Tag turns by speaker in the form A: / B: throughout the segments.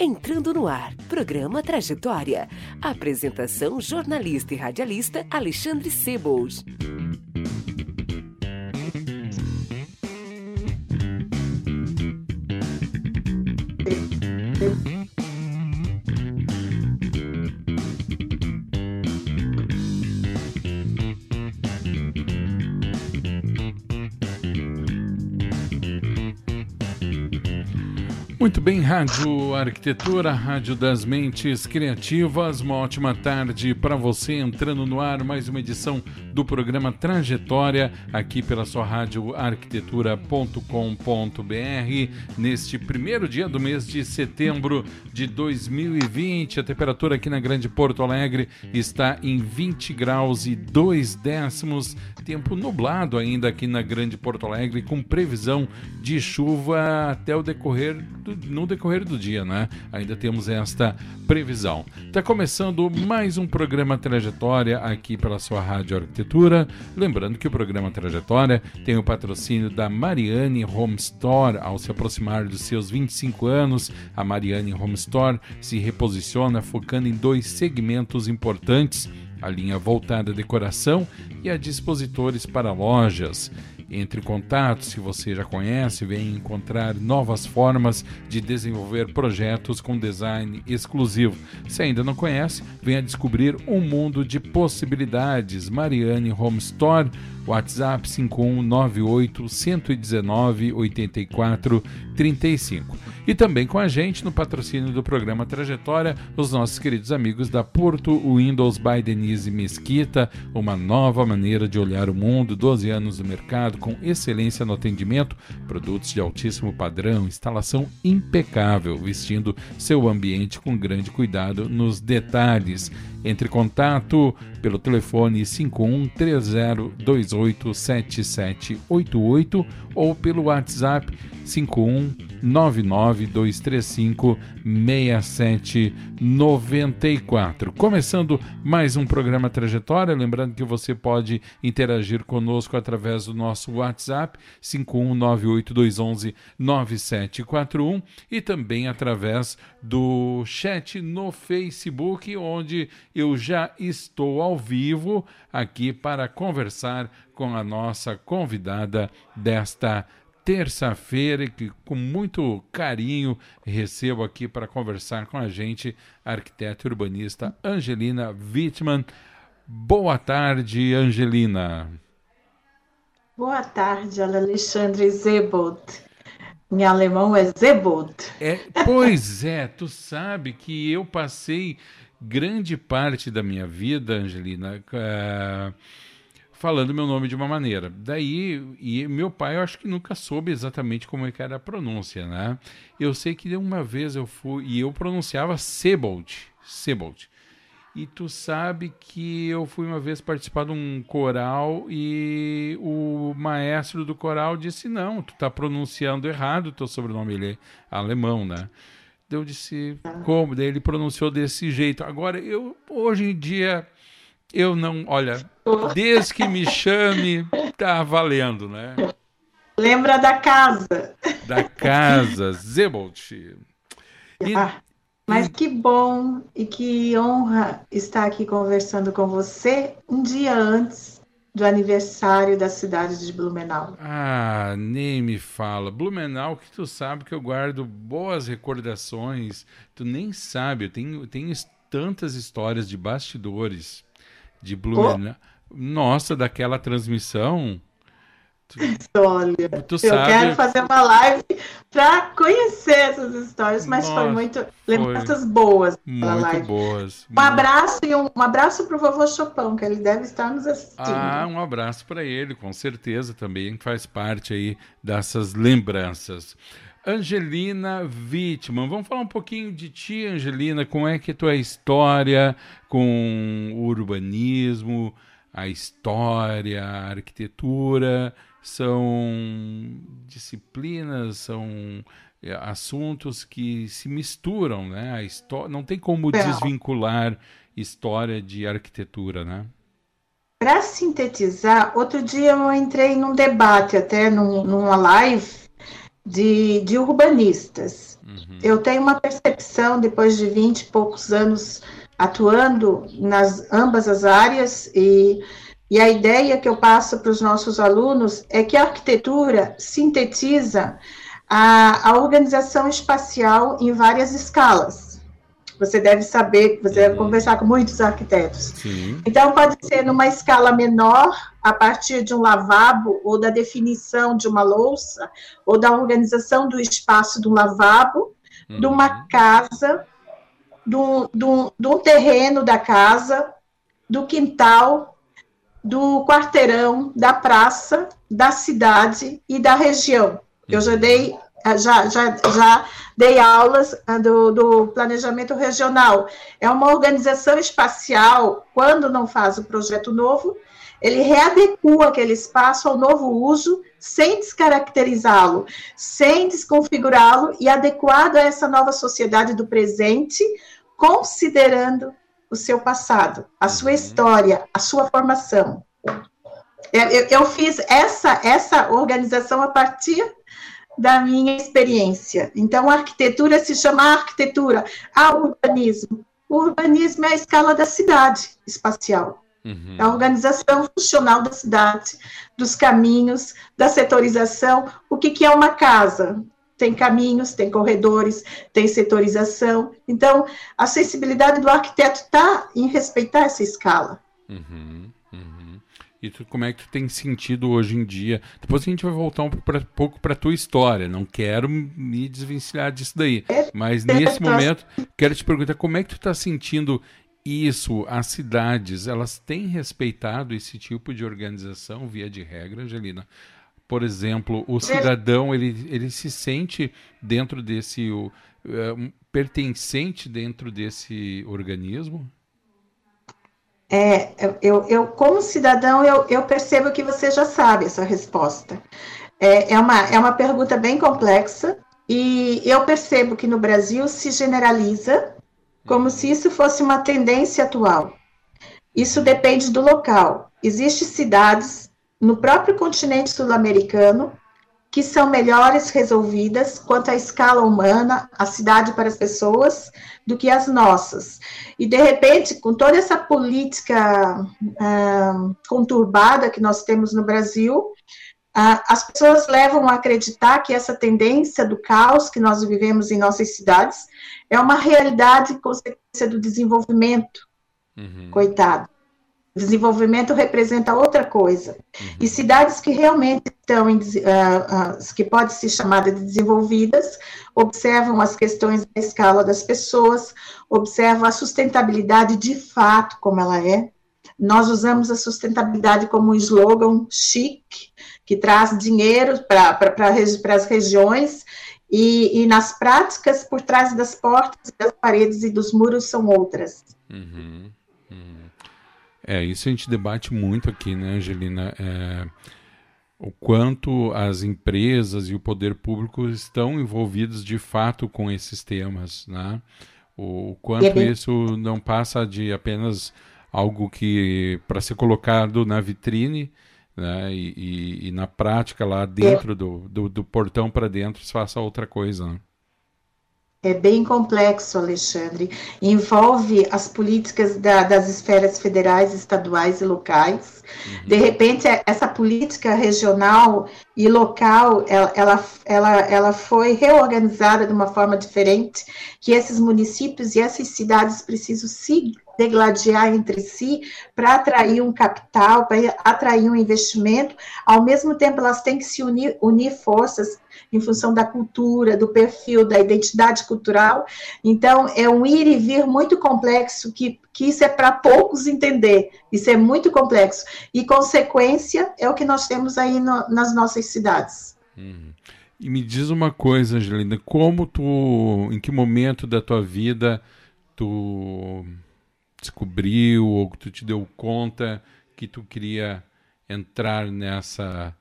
A: Entrando no ar, programa Trajetória. Apresentação jornalista e radialista Alexandre Sebold.
B: Muito bem, Rádio Arquitetura, Rádio das Mentes Criativas. Uma ótima tarde para você entrando no ar mais uma edição do programa Trajetória aqui pela sua rádio arquitetura.com.br neste primeiro dia do mês de setembro de 2020. A temperatura aqui na Grande Porto Alegre está em 20 graus e 2 décimos. Tempo nublado ainda aqui na Grande Porto Alegre com previsão de chuva até o decorrer do no decorrer do dia, né? Ainda temos esta previsão. Está começando mais um programa Trajetória aqui pela sua Rádio Arquitetura. Lembrando que o programa Trajetória tem o patrocínio da Mariane Home Store. Ao se aproximar dos seus 25 anos, a Mariane Home Store se reposiciona focando em dois segmentos importantes a linha voltada à decoração e a dispositores para lojas. Entre em contato se você já conhece, vem encontrar novas formas de desenvolver projetos com design exclusivo. Se ainda não conhece, venha descobrir um mundo de possibilidades. Mariane Home Store WhatsApp 5198 119 84 35. E também com a gente no patrocínio do programa Trajetória, os nossos queridos amigos da Porto Windows by Denise Mesquita, uma nova maneira de olhar o mundo, 12 anos no mercado, com excelência no atendimento, produtos de altíssimo padrão, instalação impecável, vestindo seu ambiente com grande cuidado nos detalhes. Entre em contato pelo telefone 5130287788 ou pelo WhatsApp 51992356794. Começando mais um programa Trajetória, lembrando que você pode interagir conosco através do nosso WhatsApp 51982119741 e também através do chat no Facebook, onde eu já estou ao vivo aqui para conversar com a nossa convidada desta terça-feira, que com muito carinho recebo aqui para conversar com a gente a arquiteta urbanista Angelina Wittmann. Boa tarde, Angelina.
C: Boa tarde, Alexandre Zebold. Em alemão é Zebold.
B: É, pois é, tu sabe que eu passei grande parte da minha vida, Angelina, uh, falando meu nome de uma maneira. Daí, e meu pai, eu acho que nunca soube exatamente como é que era a pronúncia, né? Eu sei que uma vez eu fui e eu pronunciava Sebold, Sebold. E tu sabe que eu fui uma vez participar de um coral e o maestro do coral disse: Não, tu tá pronunciando errado o teu sobrenome, ele é alemão, né? Eu disse: Como? Daí ele pronunciou desse jeito. Agora, eu, hoje em dia, eu não. Olha, desde que me chame, tá valendo, né?
C: Lembra da casa.
B: Da casa, Zebolt.
C: E, ah, mas que bom e que honra estar aqui conversando com você um dia antes do aniversário da cidade de Blumenau.
B: Ah, nem me fala. Blumenau, que tu sabe que eu guardo boas recordações. Tu nem sabe, eu tenho, tenho tantas histórias de bastidores de Blumenau. Oh. Nossa, daquela transmissão.
C: Olha, tu eu sabe... quero fazer uma live para conhecer essas histórias, mas Nossa, foi muito lembranças boas.
B: Muito live. boas.
C: Um abraço e um, um abraço para o vovô Chopão, que ele deve estar nos assistindo.
B: Ah, um abraço para ele, com certeza também faz parte aí dessas lembranças. Angelina Wittmann. Vamos falar um pouquinho de ti, Angelina. Como é que é tua história com o urbanismo, a história, a arquitetura? São disciplinas, são é, assuntos que se misturam, né? A história não tem como é. desvincular história de arquitetura, né?
C: Para sintetizar, outro dia eu entrei num debate, até num, numa live, de, de urbanistas. Uhum. Eu tenho uma percepção, depois de 20 e poucos anos atuando nas ambas as áreas, e, e a ideia que eu passo para os nossos alunos é que a arquitetura sintetiza a, a organização espacial em várias escalas. Você deve saber, você deve uhum. conversar com muitos arquitetos. Sim. Então, pode ser numa escala menor, a partir de um lavabo, ou da definição de uma louça, ou da organização do espaço do lavabo, uhum. de uma uhum. casa, do, do, do terreno da casa, do quintal, do quarteirão, da praça, da cidade e da região. Eu já dei ah, já, já, já dei aulas ah, do, do, planejamento regional. É uma organização espacial, quando não faz o projeto novo, ele readequa aquele espaço ao novo uso, sem descaracterizá-lo, sem desconfigurá-lo e adequado a essa nova sociedade do presente, considerando o seu passado, a sua uhum. história, a sua formação. Eu, eu, eu fiz essa, essa organização a partir da minha experiência. Então, a arquitetura se chama arquitetura, a urbanismo. O urbanismo é a escala da cidade espacial. Uhum. A organização funcional da cidade, dos caminhos, da setorização. O que, que é uma casa? Tem caminhos, tem corredores, tem setorização. Então, a sensibilidade do arquiteto está em respeitar essa escala.
B: Uhum. E tu, como é que tu tem sentido hoje em dia? Depois a gente vai voltar um pouco para a tua história. Não quero me desvencilhar disso daí. Mas nesse momento, quero te perguntar como é que tu está sentindo isso? As cidades, elas têm respeitado esse tipo de organização, via de regra, Angelina? Por exemplo, o cidadão, ele, ele se sente dentro desse... O, uh, pertencente dentro desse organismo?
C: É, eu, eu, como cidadão, eu, eu percebo que você já sabe essa resposta. É, é, uma, é uma pergunta bem complexa, e eu percebo que no Brasil se generaliza como se isso fosse uma tendência atual. Isso depende do local. Existem cidades no próprio continente sul-americano que são melhores resolvidas quanto à escala humana, a cidade para as pessoas, do que as nossas. E, de repente, com toda essa política ah, conturbada que nós temos no Brasil, ah, as pessoas levam a acreditar que essa tendência do caos que nós vivemos em nossas cidades é uma realidade consequência do desenvolvimento. Uhum. Coitado. Desenvolvimento representa outra coisa. Uhum. E cidades que realmente estão, em, uh, uh, que podem ser chamadas de desenvolvidas, observam as questões da escala das pessoas, observam a sustentabilidade de fato como ela é. Nós usamos a sustentabilidade como um slogan chique, que traz dinheiro para pra, as regiões, e, e, nas práticas, por trás das portas, das paredes e dos muros são outras.
B: Uhum. É, isso a gente debate muito aqui, né, Angelina? É, o quanto as empresas e o poder público estão envolvidos de fato com esses temas, né? O, quanto isso não passa de apenas algo que para ser colocado na vitrine, né? E, e, e na prática lá dentro é. do, do, do portão para dentro se faça outra coisa. Né?
C: É bem complexo, Alexandre. Envolve as políticas da, das esferas federais, estaduais e locais. Uhum. De repente, é, essa política regional e local, ela, ela, ela, ela foi reorganizada de uma forma diferente, que esses municípios e essas cidades precisam se degladiar entre si para atrair um capital, para atrair um investimento. Ao mesmo tempo, elas têm que se unir, unir forças em função da cultura, do perfil, da identidade cultural. Então, é um ir e vir muito complexo, que, que isso é para poucos entender. Isso é muito complexo. E consequência é o que nós temos aí no, nas nossas cidades.
B: Uhum. E me diz uma coisa, Angelina, como tu, em que momento da tua vida tu descobriu ou tu te deu conta que tu queria entrar nessa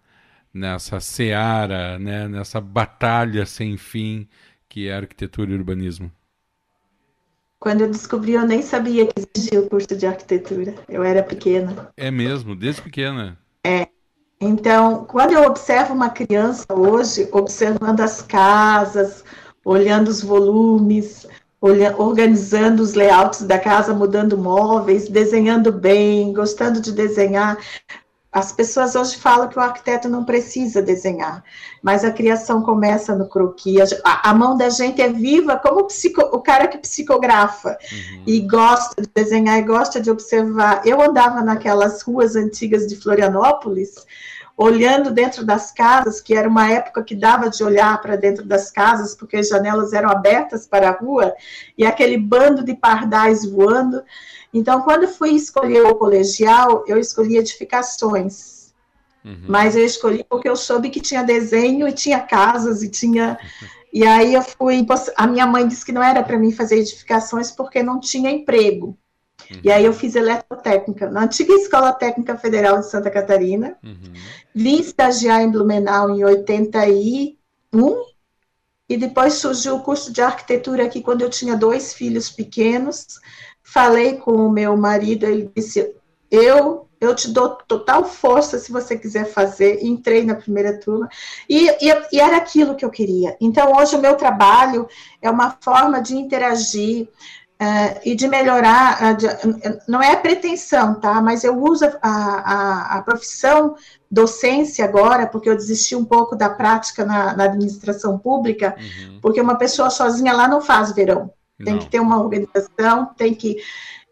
B: nessa seara, né, nessa batalha sem fim que é arquitetura e urbanismo?
C: Quando eu descobri, eu nem sabia que existia o curso de arquitetura. Eu era pequena.
B: É mesmo, desde pequena.
C: É. Então, quando eu observo uma criança hoje, observando as casas, olhando os volumes, organizando os layouts da casa, mudando móveis, desenhando bem, gostando de desenhar, as pessoas hoje falam que o arquiteto não precisa desenhar, mas a criação começa no croquis. A, a mão da gente é viva como o, psico, o cara que psicografa uhum. e gosta de desenhar e gosta de observar. Eu andava naquelas ruas antigas de Florianópolis, olhando dentro das casas, que era uma época que dava de olhar para dentro das casas, porque as janelas eram abertas para a rua, e aquele bando de pardais voando. Então, quando fui escolher o colegial, eu escolhi edificações. Uhum. Mas eu escolhi porque eu soube que tinha desenho e tinha casas e tinha. E aí eu fui. A minha mãe disse que não era para mim fazer edificações porque não tinha emprego. Uhum. E aí eu fiz eletrotécnica na antiga Escola Técnica Federal de Santa Catarina. Uhum. Vim estagiar em Blumenau em 81. E depois surgiu o curso de arquitetura aqui quando eu tinha dois filhos pequenos. Falei com o meu marido, ele disse: Eu eu te dou total força se você quiser fazer. Entrei na primeira turma e, e, e, era aquilo que eu queria. Então, hoje, o meu trabalho é uma forma de interagir uh, e de melhorar. Uh, de, não é pretensão, tá? Mas eu uso a, a, a, profissão docência agora, porque eu desisti um pouco da prática na, na administração pública, uhum. porque uma pessoa sozinha lá não faz verão tem Não. que ter uma organização, tem que.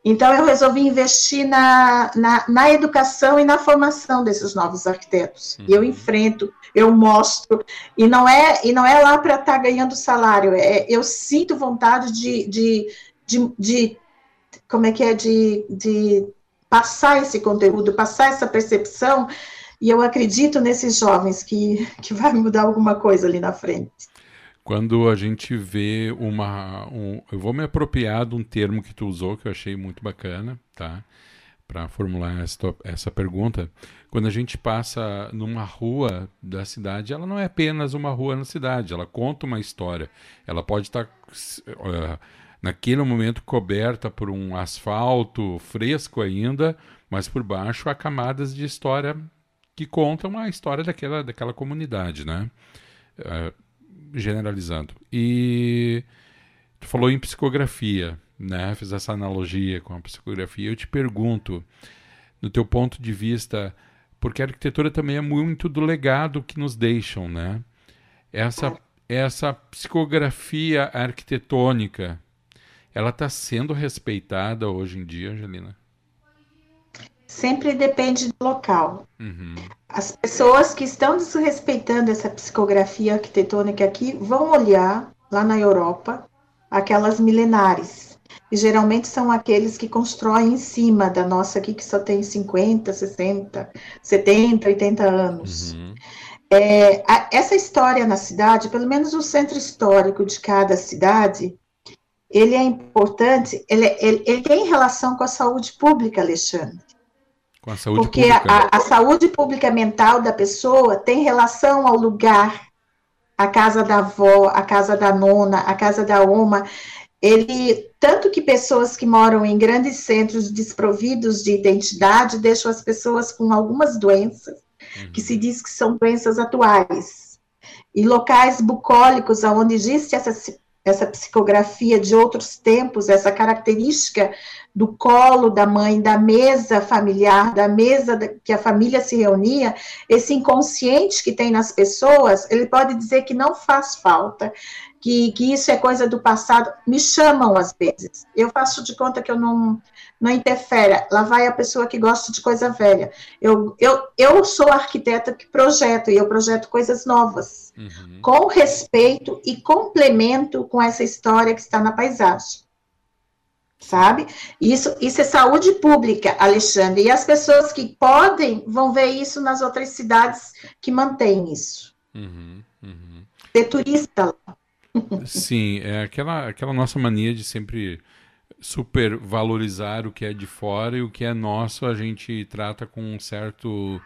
C: Então, eu resolvi investir na, na, na educação e na formação desses novos arquitetos. Uhum. E eu uhum. enfrento, eu mostro, e não é, e não é lá para estar tá ganhando salário, é, eu sinto vontade de, de, de, de como é que é, de, de passar esse conteúdo, passar essa percepção, e eu acredito nesses jovens que, que vai mudar alguma coisa ali na frente.
B: Quando a gente vê uma. Um, eu vou me apropriar de um termo que tu usou, que eu achei muito bacana, tá? Para formular essa, essa pergunta. Quando a gente passa numa rua da cidade, ela não é apenas uma rua na cidade, ela conta uma história. Ela pode estar. Tá, uh, naquele momento coberta por um asfalto fresco ainda, mas por baixo há camadas de história que contam a história daquela, daquela comunidade, né? Uh, generalizando. E tu falou em psicografia, né? Fiz essa analogia com a psicografia. Eu te pergunto, no teu ponto de vista, porque a arquitetura também é muito do legado que nos deixam, né? Essa essa psicografia arquitetônica, ela está sendo respeitada hoje em dia, Angelina?
C: sempre depende do local. Uhum. As pessoas que estão desrespeitando essa psicografia arquitetônica aqui vão olhar lá na Europa aquelas milenares. E geralmente são aqueles que constroem em cima da nossa aqui, que só tem 50, 60, 70, 80 anos. Uhum. É, a, essa história na cidade, pelo menos o centro histórico de cada cidade, ele é importante, ele, ele, ele tem relação com a saúde pública, Alexandre.
B: Com a saúde
C: Porque
B: pública.
C: A, a saúde pública mental da pessoa tem relação ao lugar, a casa da avó, a casa da nona, a casa da oma. Ele, tanto que pessoas que moram em grandes centros desprovidos de identidade deixam as pessoas com algumas doenças, uhum. que se diz que são doenças atuais. E locais bucólicos, onde existe essa, essa psicografia de outros tempos, essa característica do colo da mãe, da mesa familiar, da mesa que a família se reunia, esse inconsciente que tem nas pessoas, ele pode dizer que não faz falta, que, que isso é coisa do passado. Me chamam às vezes. Eu faço de conta que eu não, não interfere. Lá vai a pessoa que gosta de coisa velha. Eu, eu, eu sou arquiteta que projeto, e eu projeto coisas novas, uhum. com respeito e complemento com essa história que está na paisagem sabe? Isso, isso é saúde pública, Alexandre. E as pessoas que podem vão ver isso nas outras cidades que mantêm isso.
B: Uhum, uhum.
C: turista lá.
B: Sim, é aquela, aquela nossa mania de sempre supervalorizar o que é de fora e o que é nosso a gente trata com um certo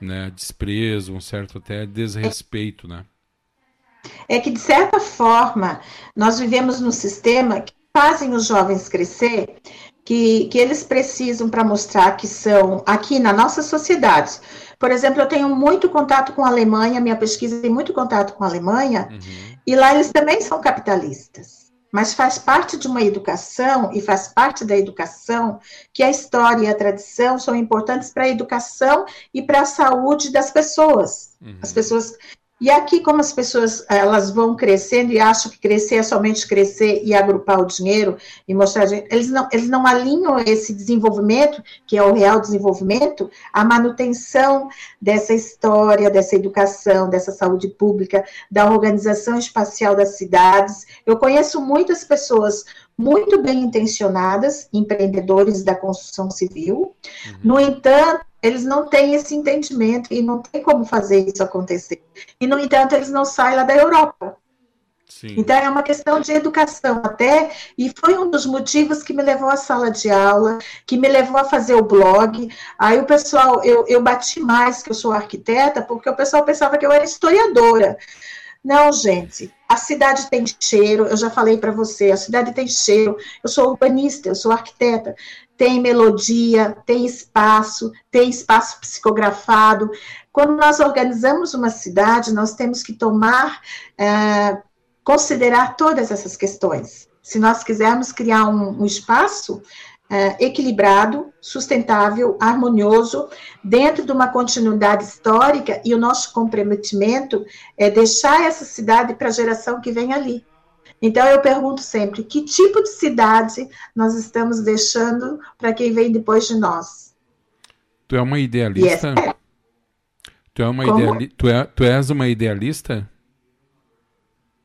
B: né, desprezo, um certo até desrespeito, né?
C: É que, de certa forma, nós vivemos num sistema que fazem os jovens crescer, que, que eles precisam para mostrar que são aqui na nossa sociedade. Por exemplo, eu tenho muito contato com a Alemanha, minha pesquisa tem muito contato com a Alemanha, uhum. e lá eles também são capitalistas mas faz parte de uma educação e faz parte da educação que a história e a tradição são importantes para a educação e para a saúde das pessoas. Uhum. As pessoas e aqui, como as pessoas elas vão crescendo e acham que crescer é somente crescer e agrupar o dinheiro e mostrar, eles não, eles não alinham esse desenvolvimento, que é o real desenvolvimento, a manutenção dessa história, dessa educação, dessa saúde pública, da organização espacial das cidades. Eu conheço muitas pessoas muito bem intencionadas, empreendedores da construção civil, uhum. no entanto, eles não têm esse entendimento e não tem como fazer isso acontecer. E, no entanto, eles não saem lá da Europa. Sim. Então, é uma questão de educação até, e foi um dos motivos que me levou à sala de aula, que me levou a fazer o blog. Aí o pessoal, eu, eu bati mais que eu sou arquiteta, porque o pessoal pensava que eu era historiadora. Não, gente, a cidade tem cheiro, eu já falei para você, a cidade tem cheiro, eu sou urbanista, eu sou arquiteta, tem melodia, tem espaço, tem espaço psicografado. Quando nós organizamos uma cidade, nós temos que tomar, é, considerar todas essas questões. Se nós quisermos criar um, um espaço, uh, equilibrado, sustentável, harmonioso, dentro de uma continuidade histórica, e o nosso comprometimento é deixar essa cidade para a geração que vem ali. Então, eu pergunto sempre: que tipo de cidade nós estamos deixando para quem vem depois de nós?
B: Tu é uma idealista? Yes. Tu, é uma ideali... tu, é... tu és uma idealista?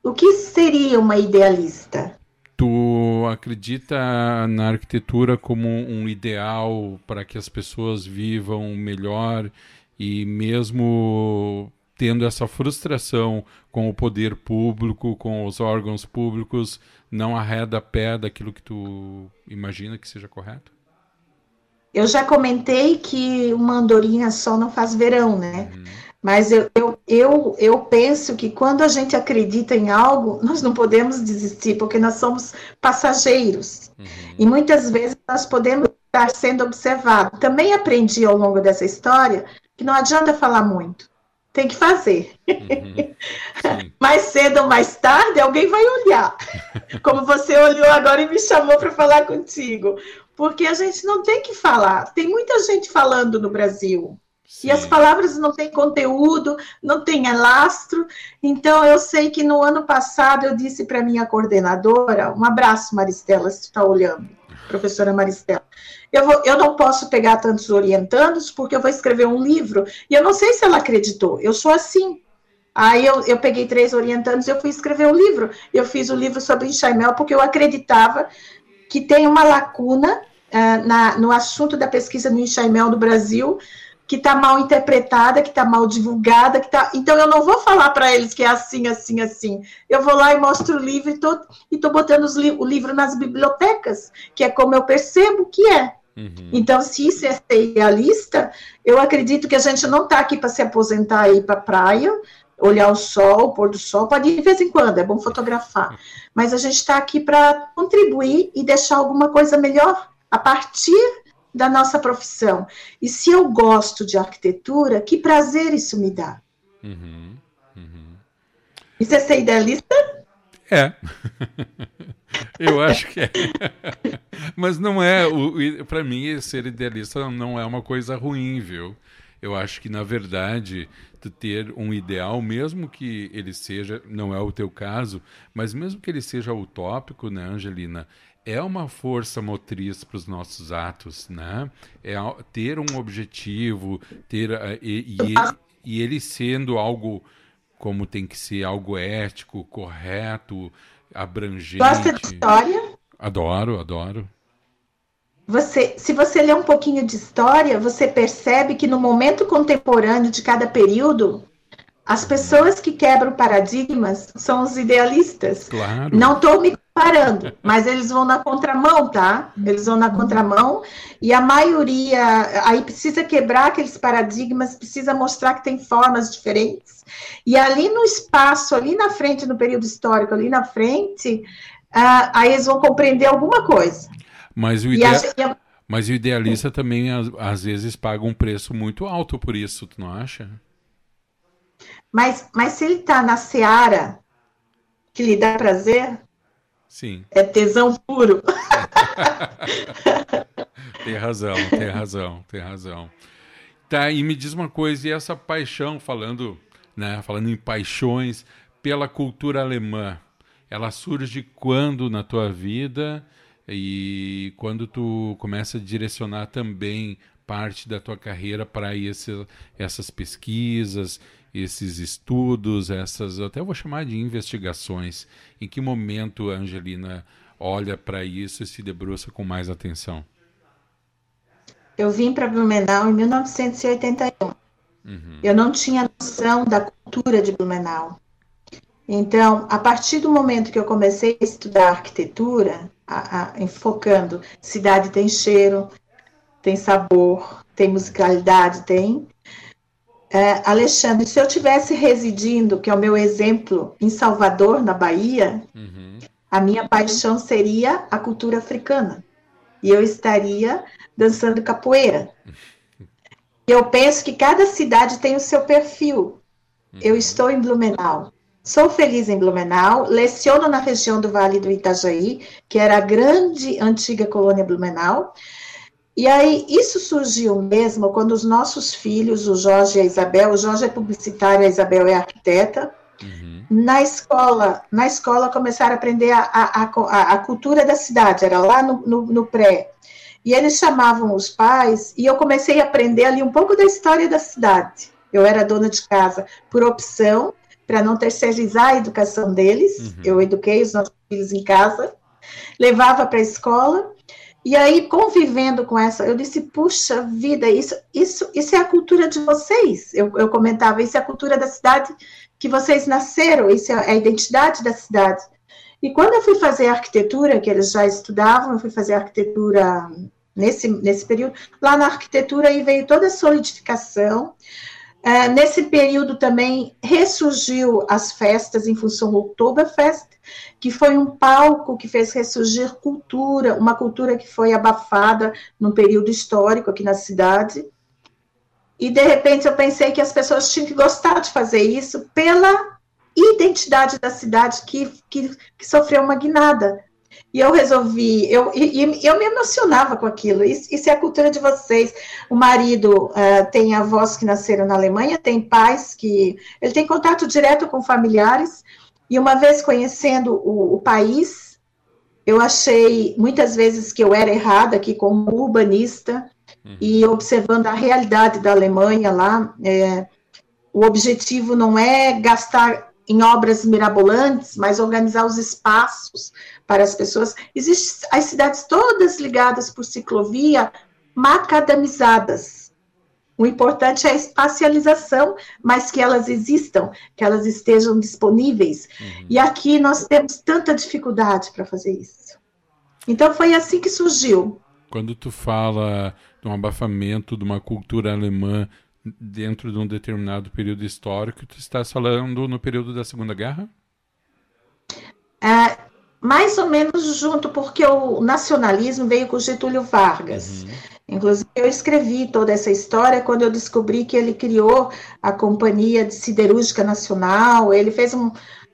C: O que seria uma idealista?
B: Tu acredita na arquitetura como um ideal para que as pessoas vivam melhor e mesmo tendo essa frustração com o poder público, com os órgãos públicos, não arreda pé daquilo que tu imagina que seja correto?
C: Eu já comentei que uma andorinha só não faz verão, né? Uhum. Mas eu, eu, eu, eu penso que quando a gente acredita em algo, nós não podemos desistir, porque nós somos passageiros. Uhum. E muitas vezes nós podemos estar sendo observados. Também aprendi ao longo dessa história que não adianta falar muito, tem que fazer. Uhum. mais cedo ou mais tarde, alguém vai olhar. Como você olhou agora e me chamou para falar contigo. Porque a gente não tem que falar. Tem muita gente falando no Brasil. Sim. E as palavras não têm conteúdo, não têm lastro. Então, eu sei que no ano passado eu disse para minha coordenadora: um abraço, Maristela, se está olhando, professora Maristela. Eu, vou, eu não posso pegar tantos orientandos, porque eu vou escrever um livro. E eu não sei se ela acreditou, eu sou assim. Aí eu, eu peguei três orientandos e eu fui escrever um livro. Eu fiz o livro sobre enxaimel, porque eu acreditava que tem uma lacuna uh, na, no assunto da pesquisa no enxaimel no Brasil que está mal interpretada, que está mal divulgada, que tá. Então eu não vou falar para eles que é assim, assim, assim. Eu vou lá e mostro o livro e tô, e tô botando li o livro nas bibliotecas, que é como eu percebo que é. Uhum. Então, se isso é ser idealista, eu acredito que a gente não está aqui para se aposentar e ir para a praia, olhar o sol, o pôr do sol, pode ir de vez em quando, é bom fotografar. Mas a gente está aqui para contribuir e deixar alguma coisa melhor a partir da nossa profissão. E se eu gosto de arquitetura, que prazer isso me dá. Uhum, uhum. Isso é ser idealista?
B: É. eu acho que é. Mas não é. Para mim, ser idealista não é uma coisa ruim, viu? Eu acho que, na verdade, tu ter um ideal, mesmo que ele seja, não é o teu caso, mas mesmo que ele seja utópico, né, Angelina, é uma força motriz para os nossos atos, né? É ter um objetivo, ter uh, e, e, ele, e, ele, sendo algo como tem que ser, algo ético, correto, abrangente.
C: Gosta de história?
B: Adoro, adoro.
C: Você, se você ler um pouquinho de história, você percebe que no momento contemporâneo de cada período, As pessoas que quebram paradigmas são os idealistas.
B: Claro.
C: Não estou me comparando, mas eles vão na contramão, tá? Eles vão na contramão e a maioria aí precisa quebrar aqueles paradigmas, precisa mostrar que tem formas diferentes. E ali no espaço, ali na frente, no período histórico, ali na frente, uh, aí eles vão compreender alguma coisa.
B: Mas o, idea... a... mas o idealista também, às, às vezes, paga um preço muito alto por isso, tu não acha?
C: Mas, mas se ele está na seara que lhe dá prazer,
B: Sim.
C: é tesão puro.
B: tem razão, tem razão, tem razão. Tá, e me diz uma coisa, e essa paixão, falando, né, falando em paixões pela cultura alemã, ela surge quando na tua vida e quando tu começa a direcionar também parte da tua carreira para esse, essas pesquisas esses estudos, essas, até vou chamar de investigações. Em que momento a Angelina olha para isso e se debruça com mais atenção?
C: Eu vim para Blumenau em 1981. Uhum. Eu não tinha noção da cultura de Blumenau. Então, a partir do momento que eu comecei a estudar arquitetura, a, a, enfocando cidade tem cheiro, tem sabor, tem musicalidade, tem é, Alexandre, se eu tivesse residindo, que é o meu exemplo, em Salvador, na Bahia, uhum. a minha paixão seria a cultura africana. E eu estaria dançando capoeira. Eu penso que cada cidade tem o seu perfil. Uhum. Eu estou em Blumenau. Sou feliz em Blumenau, leciono na região do Vale do Itajaí, que era a grande antiga colônia Blumenau, e aí, isso surgiu mesmo quando os nossos filhos, o Jorge e a Isabel, o Jorge é publicitário, a Isabel é arquiteta, uhum. na escola, na escola começaram a aprender a, a, a, a cultura da cidade, era lá no, no, no, pré. E eles chamavam os pais, e eu comecei a aprender ali um pouco da história da cidade. Eu era dona de casa por opção, para não terceirizar a educação deles, uhum. eu eduquei os nossos filhos em casa, levava para a escola, e aí, convivendo com essa, eu disse, puxa vida, isso, isso, isso é a cultura de vocês. Eu, eu comentava, isso é a cultura da cidade que vocês nasceram, isso é a identidade da cidade. E quando eu fui fazer arquitetura, que eles já estudavam, eu fui fazer arquitetura nesse, nesse período, lá na arquitetura aí veio toda a solidificação, Uh, nesse período também ressurgiu as festas em função do Oktoberfest, que foi um palco que fez ressurgir cultura, uma cultura que foi abafada num período histórico aqui na cidade. E de repente eu pensei que as pessoas tinham que gostar de fazer isso pela identidade da cidade que, que, que sofreu uma guinada. E eu resolvi, eu, e, eu me emocionava com aquilo. Isso, isso, é a cultura de vocês. O marido uh, tem avós que nasceram na Alemanha, tem pais que. Ele tem contato direto com familiares. E uma vez conhecendo o, o país, eu achei muitas vezes que eu era errada aqui como urbanista uhum. e observando a realidade da Alemanha lá. É, o objetivo não é gastar em obras mirabolantes, mas organizar os espaços para as pessoas. Existem as cidades todas ligadas por ciclovia, macadamizadas. O importante é a espacialização, mas que elas existam, que elas estejam disponíveis. Uhum. E aqui nós temos tanta dificuldade para fazer isso. Então foi assim que surgiu.
B: Quando tu fala de um abafamento de uma cultura alemã dentro de um determinado período histórico, tu estás falando no período da Segunda Guerra?
C: É, mais ou menos junto, porque o nacionalismo veio com Getúlio Vargas. Uhum. Inclusive, eu escrevi toda essa história quando eu descobri que ele criou a Companhia de Siderúrgica Nacional, ele fez um,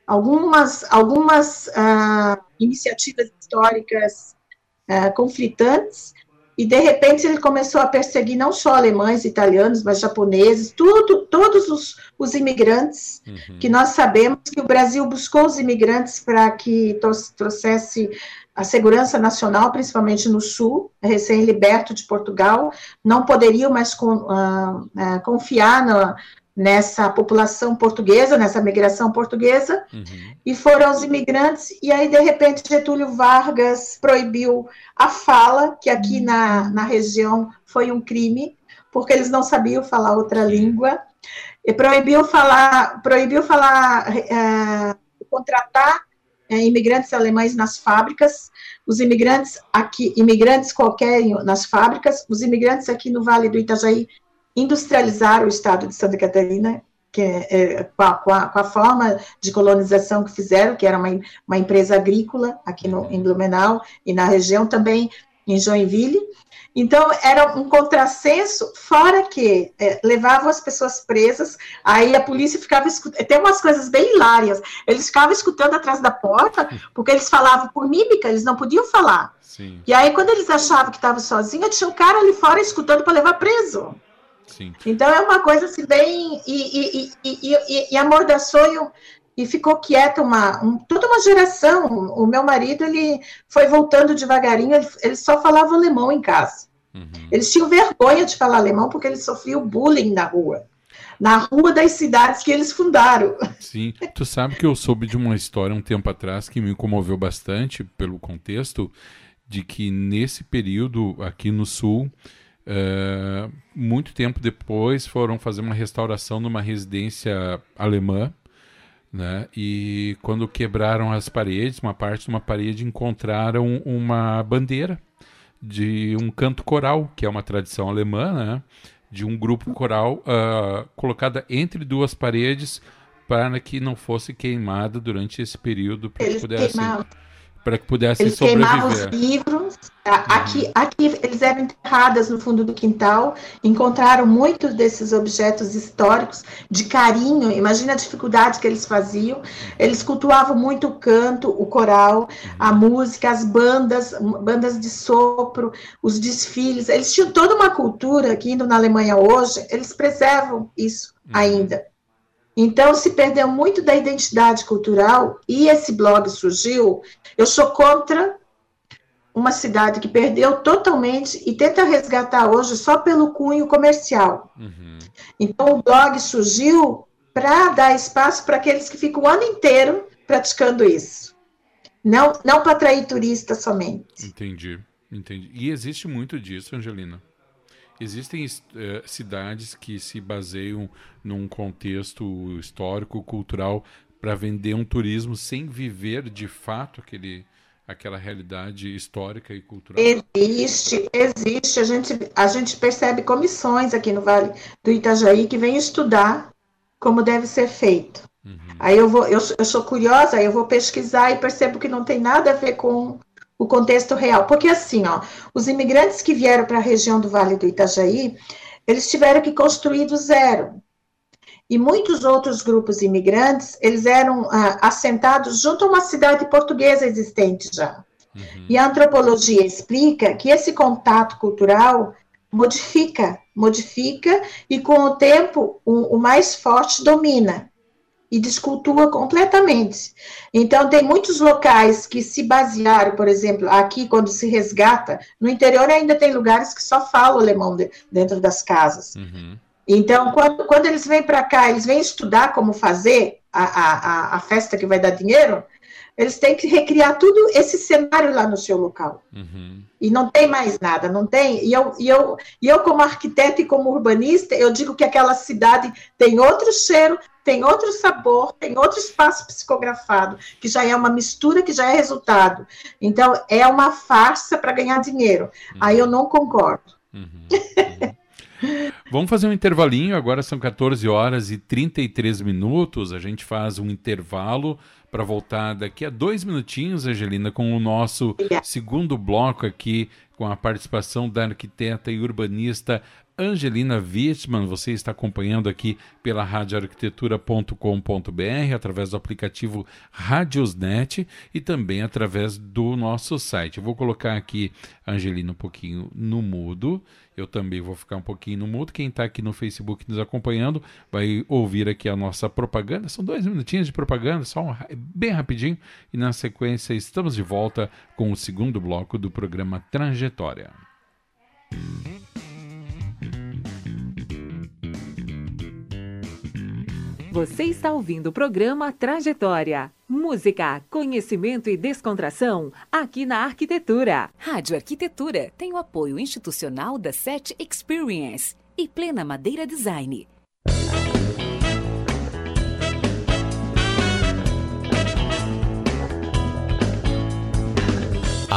C: algumas, algumas uh, iniciativas históricas uh, conflitantes, e de repente ele começou a perseguir não só alemães, italianos, mas japoneses, tudo, todos os, os imigrantes, uhum. que nós sabemos que o Brasil buscou os imigrantes para que trouxesse a segurança nacional, principalmente no sul, recém-liberto de Portugal, não poderiam mais com, uh, uh, confiar no, nessa população portuguesa, nessa migração portuguesa, uhum. e foram os imigrantes, e aí, de repente, Getúlio Vargas proibiu a fala, que aqui uhum. na, na região foi um crime, porque eles não sabiam falar outra língua, e proibiu falar, proibiu falar, é, contratar é, imigrantes alemães nas fábricas, os imigrantes aqui, imigrantes qualquer nas fábricas, os imigrantes aqui no Vale do Itajaí industrializaram o estado de Santa Catarina, que é, é, com, a, com, a, com, a, forma de colonização que fizeram, que era uma, uma empresa agrícola aqui no, em Blumenau e na região também em Joinville, então, era um contrassenso, fora que é, levavam as pessoas presas, aí a polícia ficava escutando. Tem umas coisas bem hilárias. Eles ficavam escutando atrás da porta, porque eles falavam por mímica, eles não podiam falar. Sim. E aí, quando eles achavam que estava sozinho, tinha um cara ali fora escutando para levar preso. Sim. Então, é uma coisa assim, bem. E, e, e, e, e amordaçou e ficou quieta uma, um, toda uma geração. O meu marido ele foi voltando devagarinho, ele, ele só falava alemão em casa. Uhum. Eles tinham vergonha de falar alemão porque eles sofriam bullying na rua. Na rua das cidades que eles fundaram.
B: Sim, tu sabe que eu soube de uma história um tempo atrás que me comoveu bastante pelo contexto de que nesse período aqui no sul, uh, muito tempo depois, foram fazer uma restauração numa residência alemã né? E quando quebraram as paredes, uma parte de uma parede, encontraram uma bandeira de um canto coral, que é uma tradição alemã, né? de um grupo coral uh, colocada entre duas paredes para que não fosse queimada durante esse período para que pudesse para que pudesse
C: eles
B: sobreviver.
C: queimavam os livros. Aqui, uhum. aqui eles eram enterradas no fundo do quintal. Encontraram muitos desses objetos históricos de carinho. Imagina a dificuldade que eles faziam. Eles cultuavam muito o canto, o coral, a uhum. música, as bandas, bandas de sopro, os desfiles. Eles tinham toda uma cultura que indo na Alemanha hoje, eles preservam isso uhum. ainda. Então, se perdeu muito da identidade cultural e esse blog surgiu. Eu sou contra uma cidade que perdeu totalmente e tenta resgatar hoje só pelo cunho comercial. Uhum. Então, o blog surgiu para dar espaço para aqueles que ficam o ano inteiro praticando isso. Não, não para atrair turistas somente.
B: Entendi, entendi. E existe muito disso, Angelina? Existem uh, cidades que se baseiam num contexto histórico, cultural, para vender um turismo sem viver de fato aquele, aquela realidade histórica e cultural?
C: Existe, existe. A gente, a gente percebe comissões aqui no Vale do Itajaí que vêm estudar como deve ser feito. Uhum. Aí eu vou, eu, eu sou curiosa, aí eu vou pesquisar e percebo que não tem nada a ver com o contexto real. Porque assim, ó, os imigrantes que vieram para a região do Vale do Itajaí, eles tiveram que construir do zero. E muitos outros grupos imigrantes, eles eram ah, assentados junto a uma cidade portuguesa existente já. Uhum. E a antropologia explica que esse contato cultural modifica, modifica, e com o tempo o, o mais forte domina e descultua completamente. Então, tem muitos locais que se basearam, por exemplo, aqui, quando se resgata, no interior ainda tem lugares que só falam alemão de, dentro das casas. Uhum. Então, quando, quando eles vêm para cá, eles vêm estudar como fazer a, a, a festa que vai dar dinheiro, eles têm que recriar tudo esse cenário lá no seu local. Uhum. E não tem mais nada, não tem. E eu, e, eu, e eu, como arquiteto e como urbanista, eu digo que aquela cidade tem outro cheiro, tem outro sabor, tem outro espaço psicografado, que já é uma mistura, que já é resultado. Então, é uma farsa para ganhar dinheiro. Uhum. Aí eu não concordo. Uhum.
B: Vamos fazer um intervalinho, agora são 14 horas e 33 minutos. A gente faz um intervalo para voltar daqui a dois minutinhos, Angelina, com o nosso segundo bloco aqui, com a participação da arquiteta e urbanista Angelina Wittmann. Você está acompanhando aqui pela radioarquitetura.com.br, através do aplicativo Radiosnet e também através do nosso site. Eu vou colocar aqui a Angelina um pouquinho no mudo. Eu também vou ficar um pouquinho no mudo. Quem está aqui no Facebook nos acompanhando vai ouvir aqui a nossa propaganda. São dois minutinhos de propaganda, só um, bem rapidinho. E na sequência estamos de volta com o segundo bloco do programa Trajetória.
A: Você está ouvindo o programa Trajetória. Música, conhecimento e descontração aqui na Arquitetura. Rádio Arquitetura tem o apoio institucional da SET Experience e Plena Madeira Design.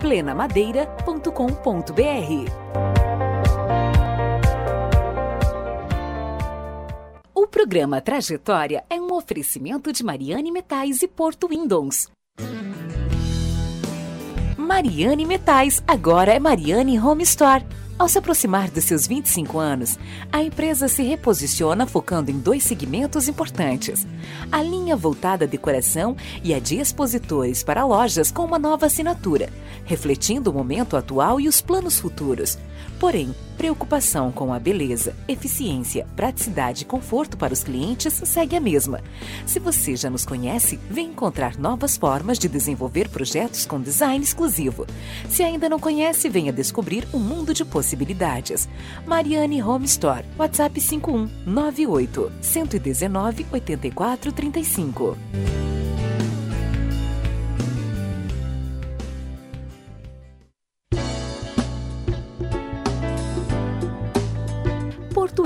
A: plenamadeira.com.br. O programa Trajetória é um oferecimento de Mariane Metais e Porto Windows. Mariane Metais, agora é Mariane Home Store. Ao se aproximar dos seus 25 anos, a empresa se reposiciona focando em dois segmentos importantes: a linha voltada à decoração e a de expositores para lojas com uma nova assinatura, refletindo o momento atual e os planos futuros. Porém, preocupação com a beleza, eficiência, praticidade e conforto para os clientes segue a mesma. Se você já nos conhece, vem encontrar novas formas de desenvolver projetos com design exclusivo. Se ainda não conhece, venha descobrir um mundo de possibilidades. Mariane Home Store, WhatsApp 51 98 119 84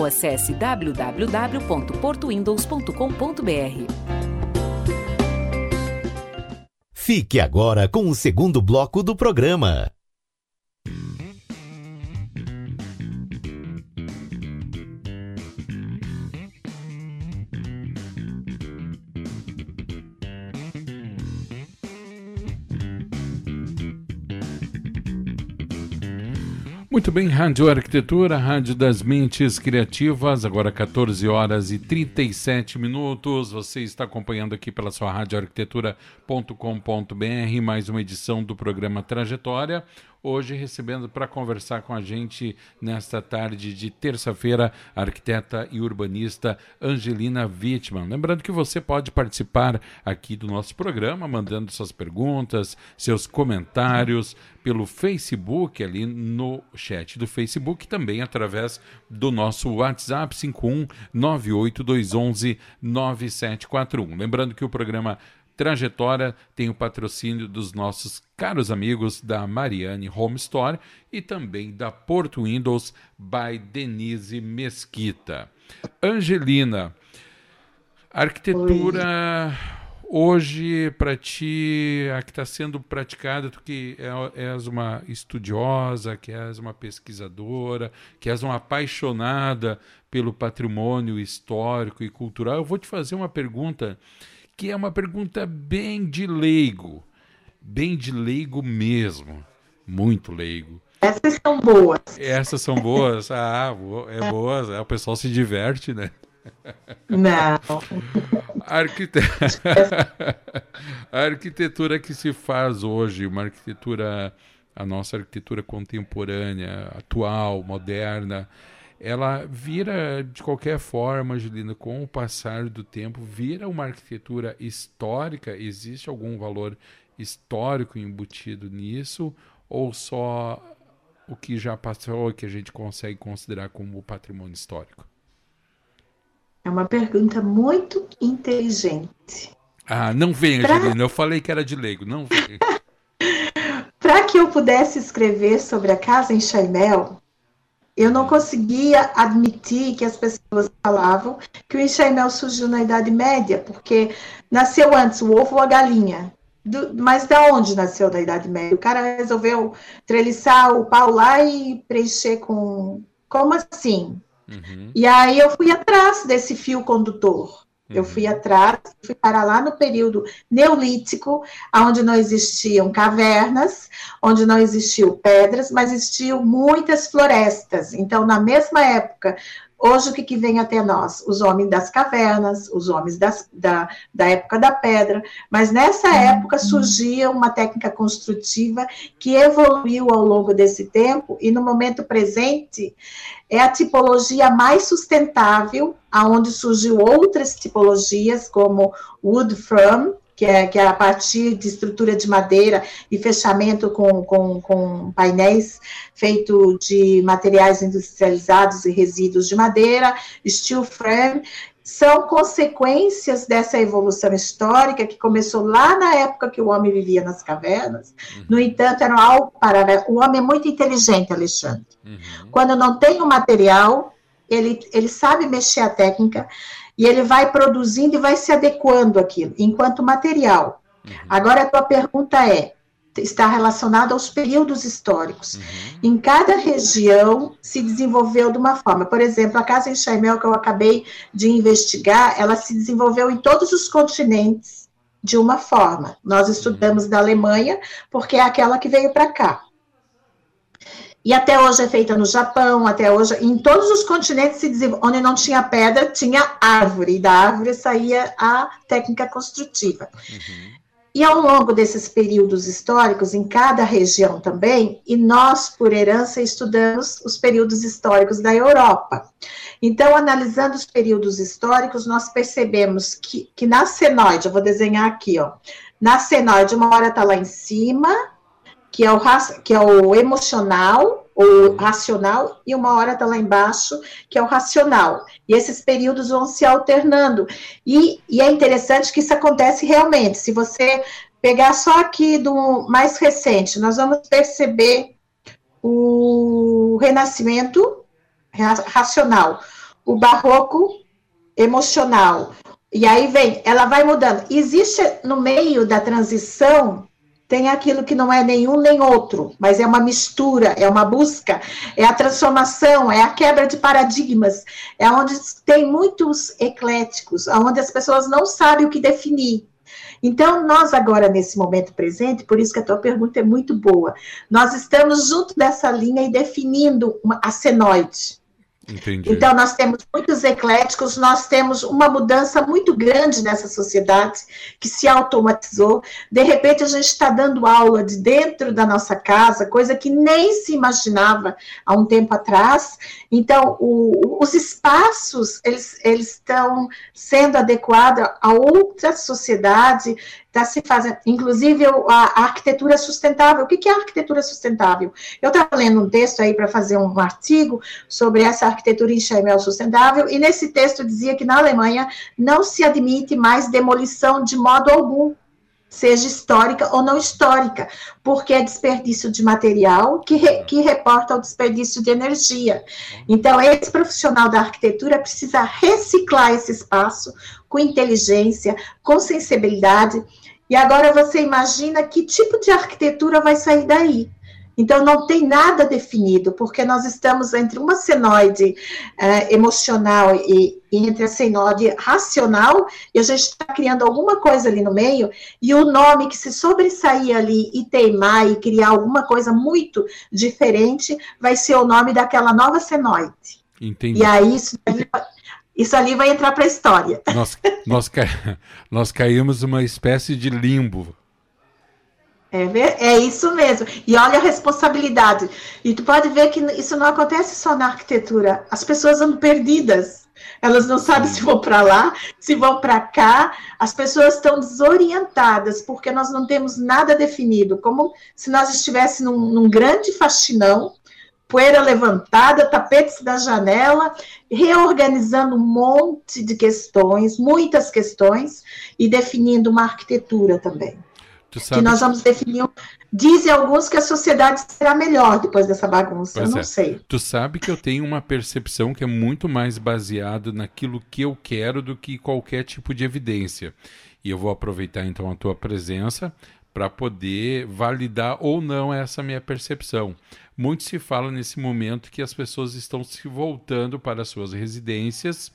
A: ou acesse www.portowindows.com.br.
D: Fique agora com o segundo bloco do programa.
B: Muito bem, Rádio Arquitetura, Rádio das Mentes Criativas, agora 14 horas e 37 minutos. Você está acompanhando aqui pela sua rádio arquitetura.com.br mais uma edição do programa Trajetória hoje recebendo para conversar com a gente nesta tarde de terça-feira a arquiteta e urbanista Angelina Wittmann. Lembrando que você pode participar aqui do nosso programa, mandando suas perguntas, seus comentários pelo Facebook, ali no chat do Facebook, também através do nosso WhatsApp 51 98211 9741. Lembrando que o programa Trajetória tem o patrocínio dos nossos caros amigos da Mariane Home Store e também da Porto Windows by Denise Mesquita. Angelina, arquitetura Oi. hoje para ti, a que está sendo praticada, tu que é, és uma estudiosa, que és uma pesquisadora, que és uma apaixonada pelo patrimônio histórico e cultural, eu vou te fazer uma pergunta que é uma pergunta bem de leigo, bem de leigo mesmo, muito leigo.
C: Essas são boas.
B: Essas são boas? Ah, é boas, é, o pessoal se diverte, né?
C: Não.
B: Arquite... a arquitetura que se faz hoje, uma arquitetura a nossa arquitetura contemporânea, atual, moderna, ela vira, de qualquer forma, Juliana, com o passar do tempo, vira uma arquitetura histórica? Existe algum valor histórico embutido nisso? Ou só o que já passou que a gente consegue considerar como patrimônio histórico?
C: É uma pergunta muito inteligente.
B: Ah, não venha, pra... Juliana. Eu falei que era de leigo. Não venha.
C: Para que eu pudesse escrever sobre a casa em Chaimel, eu não conseguia admitir que as pessoas falavam que o enxaimel surgiu na Idade Média, porque nasceu antes o ovo ou a galinha. Do, mas da onde nasceu na Idade Média? O cara resolveu treliçar o pau lá e preencher com. Como assim? Uhum. E aí eu fui atrás desse fio condutor. Eu fui uhum. atrás, fui para lá no período neolítico, onde não existiam cavernas, onde não existiam pedras, mas existiam muitas florestas. Então, na mesma época, Hoje, o que, que vem até nós? Os homens das cavernas, os homens das, da, da época da pedra, mas nessa uhum. época surgia uma técnica construtiva que evoluiu ao longo desse tempo, e no momento presente é a tipologia mais sustentável, aonde surgiu outras tipologias, como wood frame, que é, que é a partir de estrutura de madeira e fechamento com, com, com painéis feito de materiais industrializados e resíduos de madeira, steel frame, são consequências dessa evolução histórica que começou lá na época que o homem vivia nas cavernas. Uhum. No entanto, era algo paralelo. O homem é muito inteligente, Alexandre. Uhum. Quando não tem o material, ele, ele sabe mexer a técnica, e ele vai produzindo e vai se adequando aquilo, enquanto material. Uhum. Agora, a tua pergunta é, está relacionada aos períodos históricos. Uhum. Em cada região se desenvolveu de uma forma. Por exemplo, a casa em Chaimel que eu acabei de investigar, ela se desenvolveu em todos os continentes de uma forma. Nós estudamos uhum. da Alemanha porque é aquela que veio para cá. E até hoje é feita no Japão, até hoje, em todos os continentes onde não tinha pedra, tinha árvore, e da árvore saía a técnica construtiva. Uhum. E ao longo desses períodos históricos, em cada região também, e nós, por herança, estudamos os períodos históricos da Europa. Então, analisando os períodos históricos, nós percebemos que, que na senoide, eu vou desenhar aqui, ó, na senoide, uma hora está lá em cima, que é o, que é o emocional, o racional, e uma hora está lá embaixo, que é o racional. E esses períodos vão se alternando. E, e é interessante que isso acontece realmente. Se você pegar só aqui do mais recente, nós vamos perceber o renascimento racional, o barroco emocional. E aí vem, ela vai mudando. Existe no meio da transição tem aquilo que não é nenhum nem outro, mas é uma mistura, é uma busca, é a transformação, é a quebra de paradigmas, é onde tem muitos ecléticos, onde as pessoas não sabem o que definir. Então, nós agora, nesse momento presente, por isso que a tua pergunta é muito boa, nós estamos junto dessa linha e definindo uma, a senoide. Entendi. Então, nós temos muitos ecléticos, nós temos uma mudança muito grande nessa sociedade que se automatizou. De repente, a gente está dando aula de dentro da nossa casa, coisa que nem se imaginava há um tempo atrás. Então, o, os espaços, eles, eles estão sendo adequados a outra sociedade, está se fazendo, inclusive a, arquitetura sustentável. O que, é arquitetura sustentável? Eu estava lendo um texto aí para fazer um artigo sobre essa arquitetura Schemel sustentável, e nesse texto dizia que na Alemanha não se admite mais demolição de modo algum seja histórica ou não histórica, porque é desperdício de material que, re, que reporta o desperdício de energia. Então, esse profissional da arquitetura precisa reciclar esse espaço com inteligência, com sensibilidade. E agora você imagina que tipo de arquitetura vai sair daí. Então, não tem nada definido, porque nós estamos entre uma senoide uh, emocional e, e, entre a senoide racional, e a gente está criando alguma coisa ali no meio, e o nome que se sobressair ali e teimar e criar alguma coisa muito diferente, vai ser o nome daquela nova senoide. Entendi. E aí, isso ali, isso ali vai entrar para a história.
B: Nós, nós, nós caímos numa espécie de limbo
C: É, é isso mesmo. E olha a responsabilidade. E tu pode ver que isso não acontece só na arquitetura. As pessoas andam perdidas. Elas não sabem se vão para lá, se vão para cá. As pessoas estão desorientadas porque nós não temos nada definido. Como se nós estivéssemos num, num grande faxinão, poeira levantada, tapetes da janela, reorganizando um monte de questões, muitas questões, e definindo uma arquitetura também que nós vamos definir. Dizem alguns que a sociedade será melhor depois dessa bagunça. Pois eu não é. sei.
B: Tu sabe que eu tenho uma percepção que é muito mais baseada naquilo que eu quero do que qualquer tipo de evidência. E eu vou aproveitar então a tua presença para poder validar ou não essa minha percepção. Muito se fala nesse momento que as pessoas estão se voltando para suas residências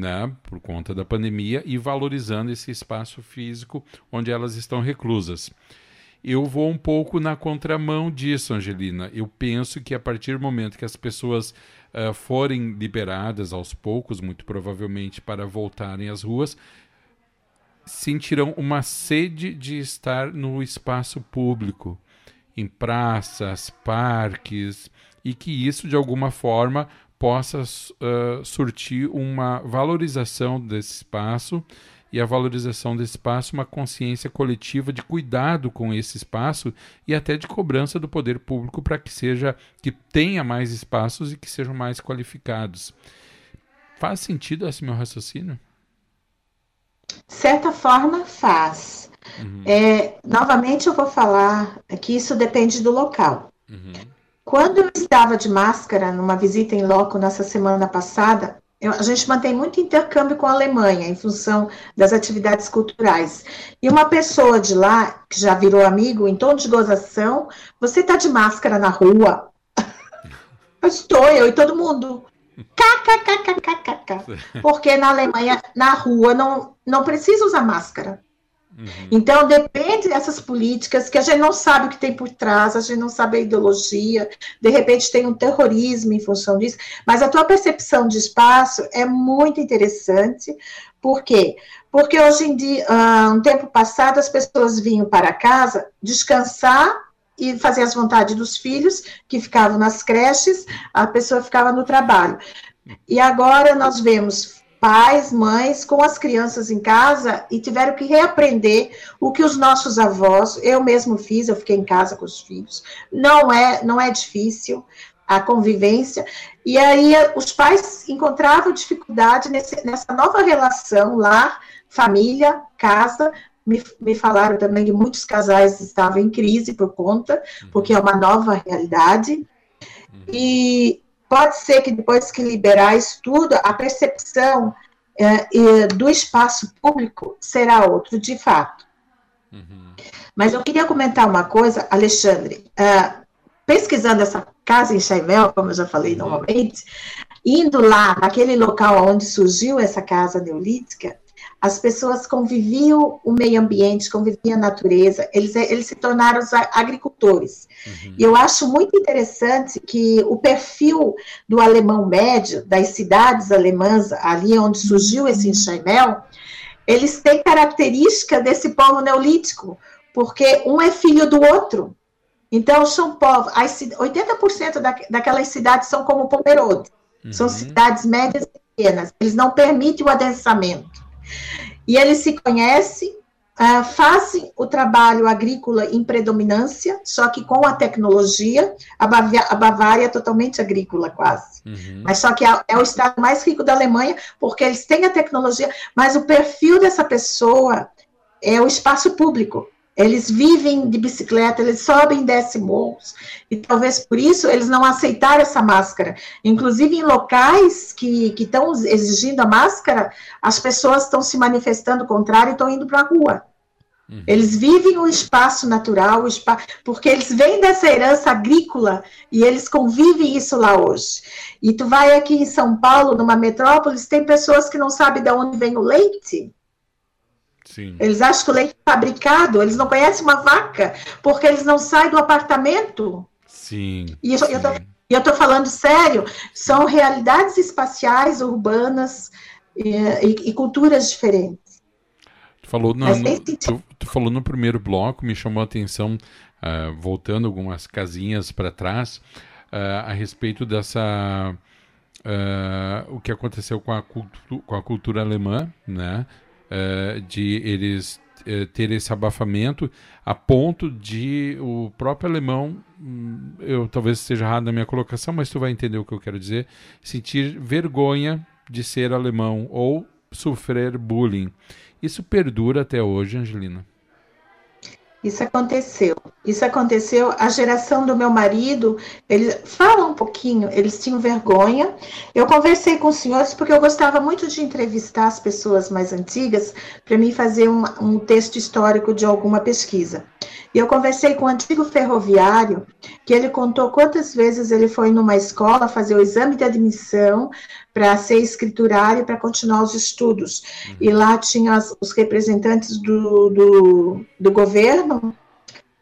B: né, por conta da pandemia e valorizando esse espaço físico onde elas estão reclusas. Eu vou um pouco na contramão disso, Angelina. Eu penso que a partir do momento que as pessoas uh, forem liberadas aos poucos, muito provavelmente para voltarem às ruas, sentirão uma sede de estar no espaço público, em praças, parques, e que isso de alguma forma possa uh, surtir uma valorização desse espaço e a valorização desse espaço, uma consciência coletiva de cuidado com esse espaço e até de cobrança do poder público para que seja que tenha mais espaços e que sejam mais qualificados. Faz sentido esse meu raciocínio?
C: De certa forma faz. Uhum. É, novamente eu vou falar que isso depende do local. Uhum. Quando eu estava de máscara numa visita em loco nessa semana passada, eu, a gente mantém muito intercâmbio com a Alemanha em função das atividades culturais. E uma pessoa de lá, que já virou amigo, em tom de gozação, você está de máscara na rua? Estou eu e todo mundo. KKKKKK. Porque na Alemanha, na rua, não, não precisa usar máscara. Uhum. Então, depende dessas políticas que a gente não sabe o que tem por trás, a gente não sabe a ideologia, de repente tem um terrorismo em função disso, mas a tua percepção de espaço é muito interessante, por quê? Porque hoje em dia, uh, um tempo passado, as pessoas vinham para casa descansar e fazer as vontades dos filhos, que ficavam nas creches, a pessoa ficava no trabalho. E agora nós vemos pais, mães com as crianças em casa e tiveram que reaprender o que os nossos avós, eu mesmo fiz, eu fiquei em casa com os filhos. Não é, não é difícil a convivência. E aí os pais encontravam dificuldade nesse, nessa nova relação lar, família, casa. Me, me falaram também que muitos casais estavam em crise por conta, porque é uma nova realidade. E Pode ser que depois que liberar isso tudo, a percepção é, do espaço público será outro, de fato. Uhum. Mas eu queria comentar uma coisa, Alexandre. Uh, pesquisando essa casa em Chaimel, como eu já falei uhum. normalmente, indo lá, naquele local onde surgiu essa casa neolítica, as pessoas conviviam o meio ambiente, conviviam a natureza, eles, eles se tornaram os agricultores. Uhum. E eu acho muito interessante que o perfil do alemão médio, das cidades alemãs, ali onde surgiu esse enxaimel, eles têm característica desse povo neolítico, porque um é filho do outro. Então, são povos, 80% da, daquelas cidades são como Pomerode, uhum. são cidades médias e pequenas, eles não permitem o adensamento. E eles se conhecem, uh, fazem o trabalho agrícola em predominância, só que com a tecnologia, a, Bavária, a Bavária é totalmente agrícola quase. Uhum. Mas só que é, é o estado mais rico da Alemanha, porque eles têm a tecnologia, mas o perfil dessa pessoa é o espaço público. Eles vivem de bicicleta, eles sobem e descem morros, e talvez por isso eles não aceitaram essa máscara. Inclusive, em locais que estão exigindo a máscara, as pessoas estão se manifestando contrário e estão indo para a rua. Uhum. Eles vivem o espaço natural, o espaço, porque eles vêm dessa herança agrícola e eles convivem isso lá hoje. E tu vai aqui em São Paulo, numa metrópole, tem pessoas que não sabem de onde vem o leite. Sim. Eles acham que o leite é fabricado, eles não conhecem uma vaca, porque eles não saem do apartamento.
B: Sim.
C: E eu, eu estou falando sério, são realidades espaciais, urbanas e, e, e culturas diferentes.
B: falou, não, no, tu, tu, falou no primeiro bloco, me chamou a atenção, uh, voltando algumas casinhas para trás, uh, a respeito dessa. Uh, o que aconteceu com a, cultu com a cultura alemã, né? De eles ter esse abafamento a ponto de o próprio alemão, hum, eu talvez esteja errado na minha colocação, mas tu vai entender o que eu quero dizer, sentir vergonha de ser alemão ou sofrer bullying. Isso perdura até hoje, Angelina?
C: Isso aconteceu. Isso aconteceu. A geração do meu marido, ele fala um pouquinho, eles tinham vergonha. Eu conversei com os senhores porque eu gostava muito de entrevistar as pessoas mais antigas para mim fazer um, um texto histórico de alguma pesquisa. E eu conversei com um antigo ferroviário, que ele contou quantas vezes ele foi numa escola fazer o exame de admissão para ser escriturário para continuar os estudos. Uhum. E lá tinha as, os representantes do, do, do governo,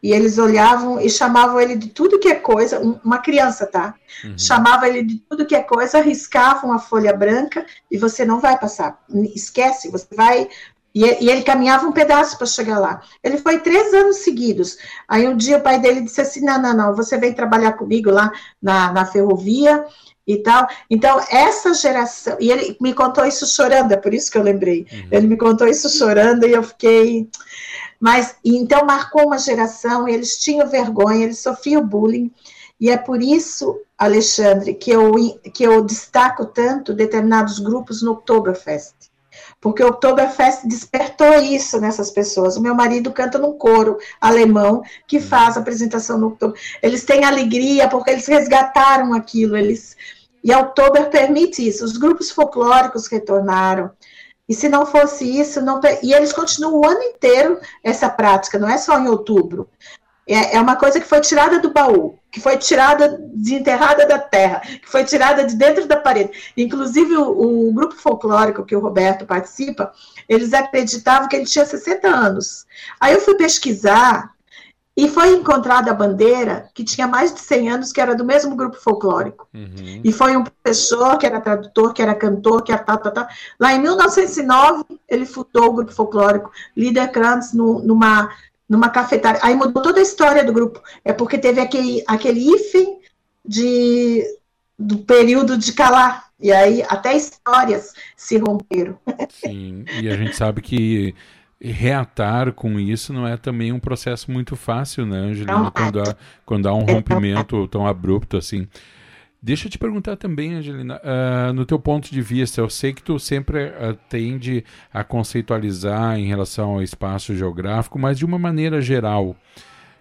C: e eles olhavam e chamavam ele de tudo que é coisa, uma criança, tá? Uhum. Chamava ele de tudo que é coisa, riscavam a folha branca e você não vai passar. Esquece, você vai e, e ele caminhava um pedaço para chegar lá. Ele foi três anos seguidos. Aí um dia o pai dele disse assim: não, não, não, você vem trabalhar comigo lá na, na ferrovia e tal. Então, essa geração. E ele me contou isso chorando, é por isso que eu lembrei. Uhum. Ele me contou isso chorando e eu fiquei. Mas, então, marcou uma geração, eles tinham vergonha, eles sofriam bullying. E é por isso, Alexandre, que eu, que eu destaco tanto determinados grupos no Oktoberfest porque o Oktoberfest despertou isso nessas pessoas. O meu marido canta num coro alemão que faz a apresentação no Oktober. Eles têm alegria porque eles resgataram aquilo, eles e Oktober permite isso. Os grupos folclóricos retornaram. E se não fosse isso, não e eles continuam o ano inteiro essa prática, não é só em outubro. É, é uma coisa que foi tirada do baú, que foi tirada de enterrada da terra, que foi tirada de dentro da parede. Inclusive, o, o grupo folclórico que o Roberto participa, eles acreditavam que ele tinha 60 anos. Aí eu fui pesquisar e foi encontrada a bandeira que tinha mais de 100 anos, que era do mesmo grupo folclórico. Uhum. E foi um professor que era tradutor, que era cantor, que era tal, tal, tal. Lá em 1909, ele fundou o grupo folclórico Líder Krantz numa numa cafetária. Aí mudou toda a história do grupo. É porque teve aquele, aquele hífen de, do período de calar. E aí até histórias se romperam.
B: Sim, e a gente sabe que reatar com isso não é também um processo muito fácil, né, Angelina? Quando há, quando há um rompimento tão abrupto assim. Deixa eu te perguntar também, Angelina, uh, no teu ponto de vista, eu sei que tu sempre uh, tende a conceitualizar em relação ao espaço geográfico, mas de uma maneira geral,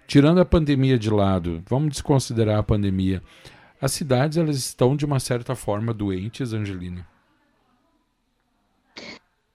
B: tirando a pandemia de lado, vamos desconsiderar a pandemia, as cidades elas estão de uma certa forma doentes, Angelina?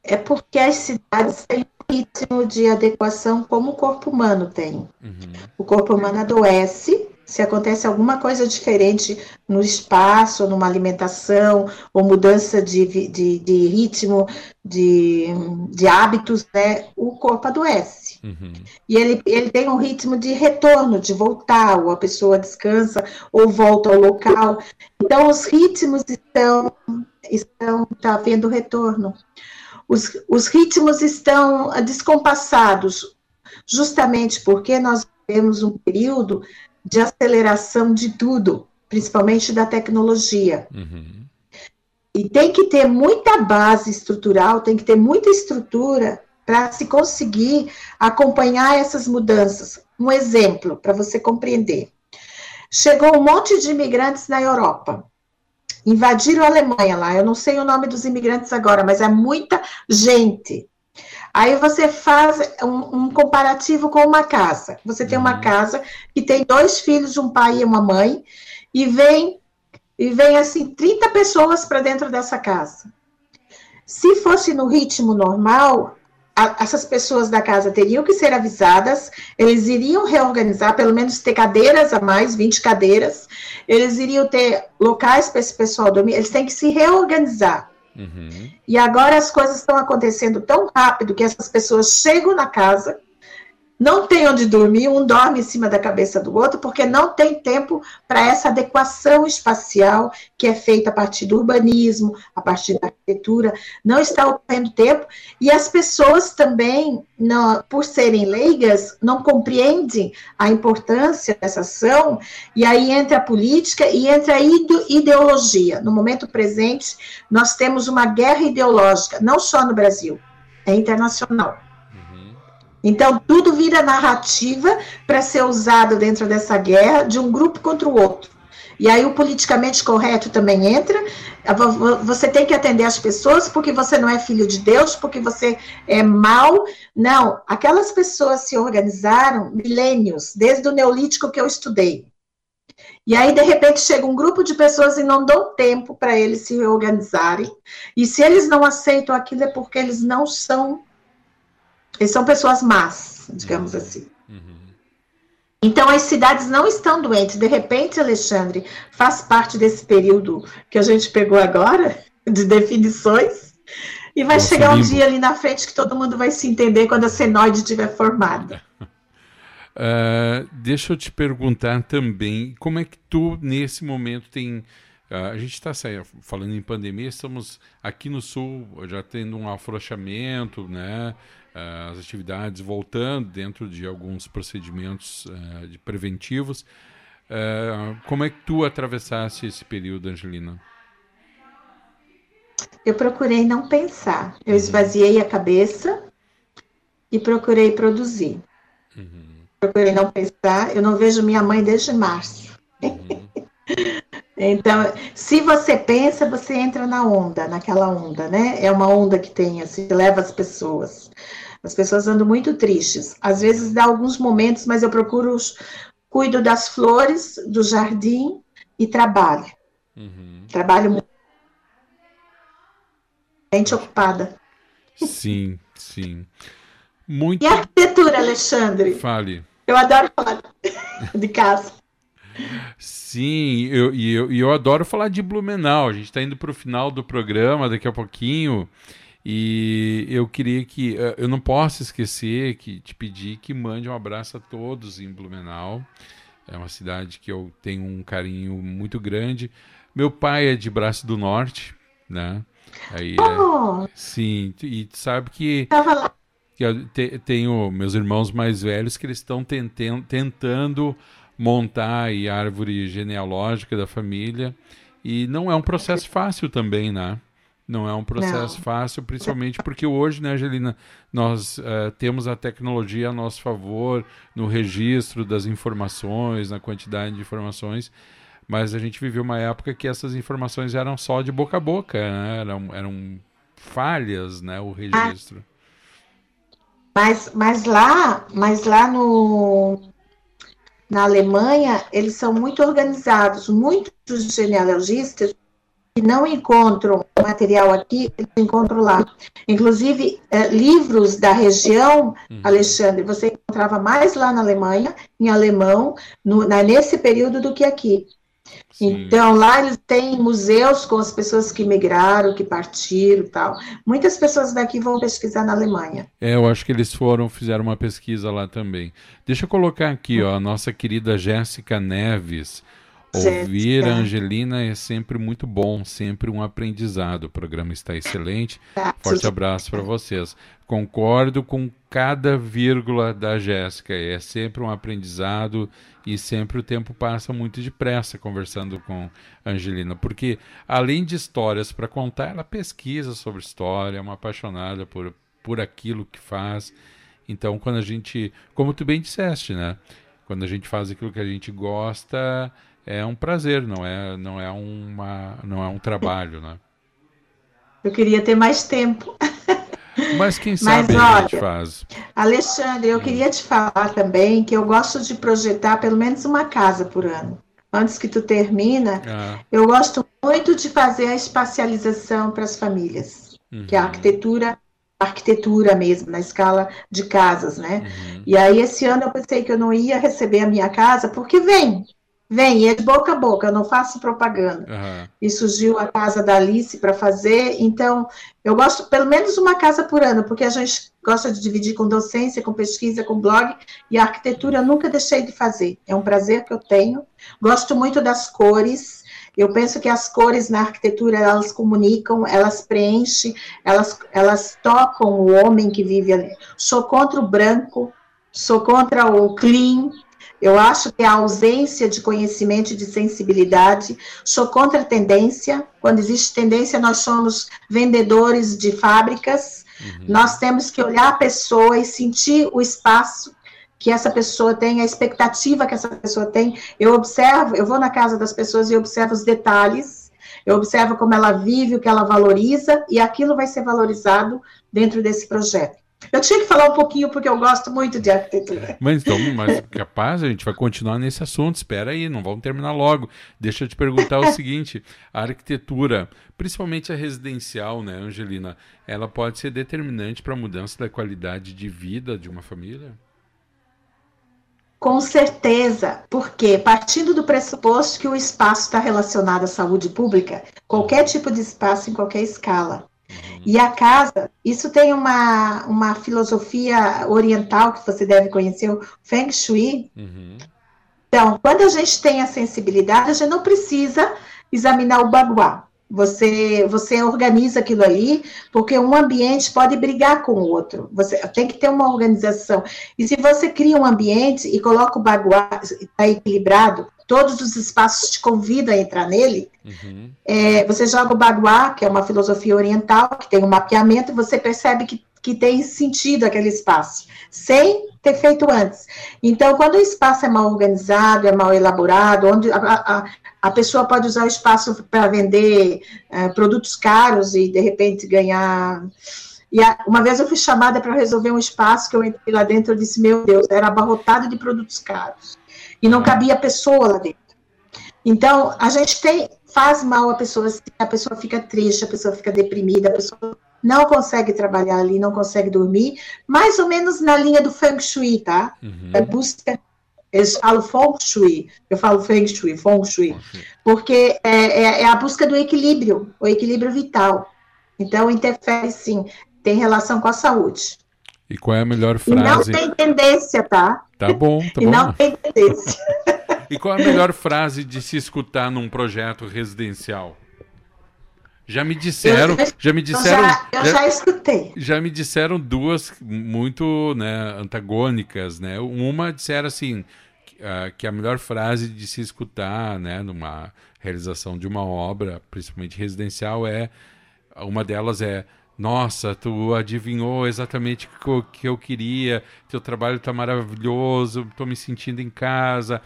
C: É porque as cidades têm ritmo de adequação como o corpo humano tem. Uhum. O corpo humano adoece se acontece alguma coisa diferente no espaço, numa alimentação, ou mudança de, de, de ritmo, de, de hábitos, né, o corpo adoece. Uhum. E ele, ele tem um ritmo de retorno, de voltar, ou a pessoa descansa, ou volta ao local. Então, os ritmos estão, estão tá havendo retorno. Os, os ritmos estão descompassados, justamente porque nós temos um período de aceleração de tudo, principalmente da tecnologia. Uhum. E tem que ter muita base estrutural, tem que ter muita estrutura para se conseguir acompanhar essas mudanças. Um exemplo para você compreender. Chegou um monte de imigrantes na Europa. Invadiram a Alemanha lá. Eu não sei o nome dos imigrantes agora, mas é muita gente. Aí você faz um, um, comparativo com uma casa. Você tem uma uhum. casa que tem dois filhos, um pai e uma mãe, e vem e vem assim 30 pessoas para dentro dessa casa. Se fosse no ritmo normal, a, essas pessoas da casa teriam que ser avisadas, eles iriam reorganizar, pelo menos ter cadeiras a mais, 20 cadeiras, eles iriam ter locais para esse pessoal dormir, eles têm que se reorganizar. Uhum. E agora as coisas estão acontecendo tão rápido que essas pessoas chegam na casa, não tem onde dormir, um dorme em cima da cabeça do outro, porque não tem tempo para essa adequação espacial que é feita a partir do urbanismo, a partir da arquitetura, não está ocorrendo tempo, e as pessoas também, não, por serem leigas, não compreendem a importância dessa ação, e aí entra a política e entra a ideologia. No momento presente, nós temos uma guerra ideológica, não só no Brasil, é internacional. Então, tudo vira narrativa para ser usado dentro dessa guerra de um grupo contra o outro. E aí o politicamente correto também entra. Você tem que atender as pessoas porque você não é filho de Deus, porque você é mal. Não, aquelas pessoas se organizaram milênios, desde o Neolítico que eu estudei. E aí, de repente, chega um grupo de pessoas e não dão tempo para eles se reorganizarem. E se eles não aceitam aquilo, é porque eles não são. Eles são pessoas más, digamos uhum. assim. Uhum. Então, as cidades não estão doentes. De repente, Alexandre, faz parte desse período que a gente pegou agora, de definições. E vai Nossa, chegar um limbo. dia ali na frente que todo mundo vai se entender quando a senoide estiver formada.
B: Uh, deixa eu te perguntar também, como é que tu, nesse momento, tem. Uh, a gente está falando em pandemia, estamos aqui no Sul já tendo um afrouxamento, né? Uh, as atividades voltando dentro de alguns procedimentos de preventivos. como é que tu atravessaste esse período, Angelina?
C: Eu procurei não pensar. Eu uhum. esvaziei a cabeça e procurei produzir. Uhum procurei não pensar. Eu não vejo minha mãe desde março. Uhum. então, se você pensa, você entra na onda, naquela onda, né? É uma onda que tem, assim, que leva as pessoas. As pessoas andam muito tristes. Às vezes dá alguns momentos, mas eu procuro, cuido das flores, do jardim e trabalho. Uhum. Trabalho muito. Mente ocupada.
B: Sim, sim. Muito...
C: E arquitetura, Alexandre?
B: Fale.
C: Eu adoro falar de casa.
B: Sim, eu, e eu, eu adoro falar de Blumenau. A gente está indo para o final do programa daqui a pouquinho. E eu queria que. Eh, eu não posso esquecer que te pedir que mande um abraço a todos em Blumenau. É uma cidade que eu tenho um carinho muito grande. Meu pai é de Braço do Norte, né? Aí é, sim, e sabe que que eu te, tenho meus irmãos mais velhos que eles estão tentando montar a árvore genealógica da família e não é um processo fácil também, né? Não é um processo não. fácil, principalmente porque hoje, né, Angelina, nós uh, temos a tecnologia a nosso favor no registro das informações, na quantidade de informações, mas a gente viveu uma época que essas informações eram só de boca a boca, né? eram, eram falhas, né, o registro. Ah
C: mas, mas lá, mas lá no, na Alemanha, eles são muito organizados. Muitos genealogistas que não encontram material aqui, eles encontram lá. Inclusive, eh, livros da região, uhum. Alexandre, você encontrava mais lá na Alemanha, em alemão, no, na, nesse período do que aqui. Então, lá eles têm museus com as pessoas que migraram, que partiram e tal. Muitas pessoas daqui vão pesquisar na Alemanha.
B: É, eu acho que eles foram, fizeram uma pesquisa lá também. Deixa eu colocar aqui, ó, a nossa querida Jéssica Neves. Ouvir a Angelina é sempre muito bom, sempre um aprendizado. O programa está excelente. Tá, Forte abraço para vocês. Concordo com cada vírgula da Jéssica. É sempre um aprendizado e sempre o tempo passa muito depressa conversando com a Angelina, porque além de histórias para contar, ela pesquisa sobre história, é uma apaixonada por, por aquilo que faz. Então, quando a gente, como tu bem disseste, né? Quando a gente faz aquilo que a gente gosta, é um prazer, não é, não é uma, não é um trabalho, né?
C: Eu queria ter mais tempo.
B: Mas quem sabe Mas, olha, a gente faz.
C: Alexandre, eu queria te falar também que eu gosto de projetar pelo menos uma casa por ano. Antes que tu termina, ah. eu gosto muito de fazer a espacialização para as famílias, uhum. que é a arquitetura arquitetura mesmo, na escala de casas, né? Uhum. E aí, esse ano eu pensei que eu não ia receber a minha casa, porque vem, Vem, é de boca a boca, eu não faço propaganda. Uhum. E surgiu a casa da Alice para fazer, então eu gosto pelo menos uma casa por ano, porque a gente gosta de dividir com docência, com pesquisa, com blog, e a arquitetura eu nunca deixei de fazer. É um prazer que eu tenho. Gosto muito das cores. Eu penso que as cores na arquitetura elas comunicam, elas preenchem, elas, elas tocam o homem que vive ali. Sou contra o branco, sou contra o clean, eu acho que a ausência de conhecimento e de sensibilidade, sou contra a tendência. Quando existe tendência, nós somos vendedores de fábricas. Uhum. Nós temos que olhar a pessoa e sentir o espaço que essa pessoa tem, a expectativa que essa pessoa tem. Eu observo, eu vou na casa das pessoas e observo os detalhes. Eu observo como ela vive, o que ela valoriza, e aquilo vai ser valorizado dentro desse projeto. Eu tinha que falar um pouquinho porque eu gosto muito de arquitetura.
B: Mas então, mas capaz, a gente vai continuar nesse assunto. Espera aí, não vamos terminar logo. Deixa eu te perguntar o seguinte: a arquitetura, principalmente a residencial, né, Angelina, ela pode ser determinante para a mudança da qualidade de vida de uma família?
C: Com certeza, porque partindo do pressuposto que o espaço está relacionado à saúde pública, qualquer tipo de espaço em qualquer escala, Uhum. E a casa, isso tem uma, uma filosofia oriental que você deve conhecer, o Feng Shui. Uhum. Então, quando a gente tem a sensibilidade, a gente não precisa examinar o baguá. Você, você organiza aquilo ali, porque um ambiente pode brigar com o outro. Você tem que ter uma organização. E se você cria um ambiente e coloca o baguá, está equilibrado, todos os espaços te convidam a entrar nele, uhum. é, você joga o baguá, que é uma filosofia oriental, que tem um mapeamento, e você percebe que, que tem sentido aquele espaço, sem ter feito antes. Então, quando o espaço é mal organizado, é mal elaborado, onde a, a, a pessoa pode usar o espaço para vender é, produtos caros e, de repente, ganhar... E a, uma vez eu fui chamada para resolver um espaço que eu entrei lá dentro, eu disse, meu Deus, era abarrotado de produtos caros e não cabia pessoa lá dentro. Então, a gente tem, faz mal a pessoa, a pessoa fica triste, a pessoa fica deprimida, a pessoa não consegue trabalhar ali, não consegue dormir, mais ou menos na linha do Feng Shui, tá? Uhum. É busca, eles falam Feng Shui, eu falo Feng Shui, Feng Shui, porque é, é, é a busca do equilíbrio, o equilíbrio vital. Então, interfere sim, tem relação com a saúde.
B: E qual é a melhor frase?
C: E não tem tendência, tá?
B: Tá bom, tá
C: e
B: bom.
C: não tem tendência.
B: e qual é a melhor frase de se escutar num projeto residencial? Já me disseram, eu, já me disseram,
C: eu já, eu já, já, escutei.
B: Já me disseram duas muito, né, antagônicas, né? Uma disseram assim uh, que a melhor frase de se escutar, né, numa realização de uma obra, principalmente residencial, é uma delas é nossa, tu adivinhou exatamente o que eu queria, teu trabalho está maravilhoso, estou me sentindo em casa.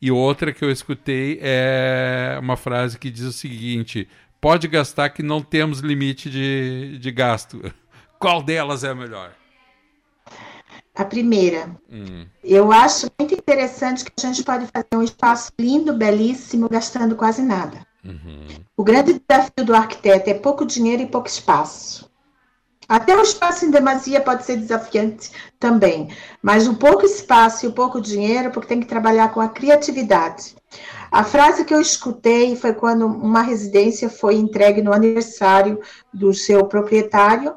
B: E outra que eu escutei é uma frase que diz o seguinte: pode gastar que não temos limite de, de gasto. Qual delas é a melhor?
C: A primeira. Hum. Eu acho muito interessante que a gente pode fazer um espaço lindo, belíssimo, gastando quase nada. Uhum. O grande desafio do arquiteto é pouco dinheiro e pouco espaço. Até o espaço em demasia pode ser desafiante também, mas o pouco espaço e o pouco dinheiro, porque tem que trabalhar com a criatividade. A frase que eu escutei foi quando uma residência foi entregue no aniversário do seu proprietário,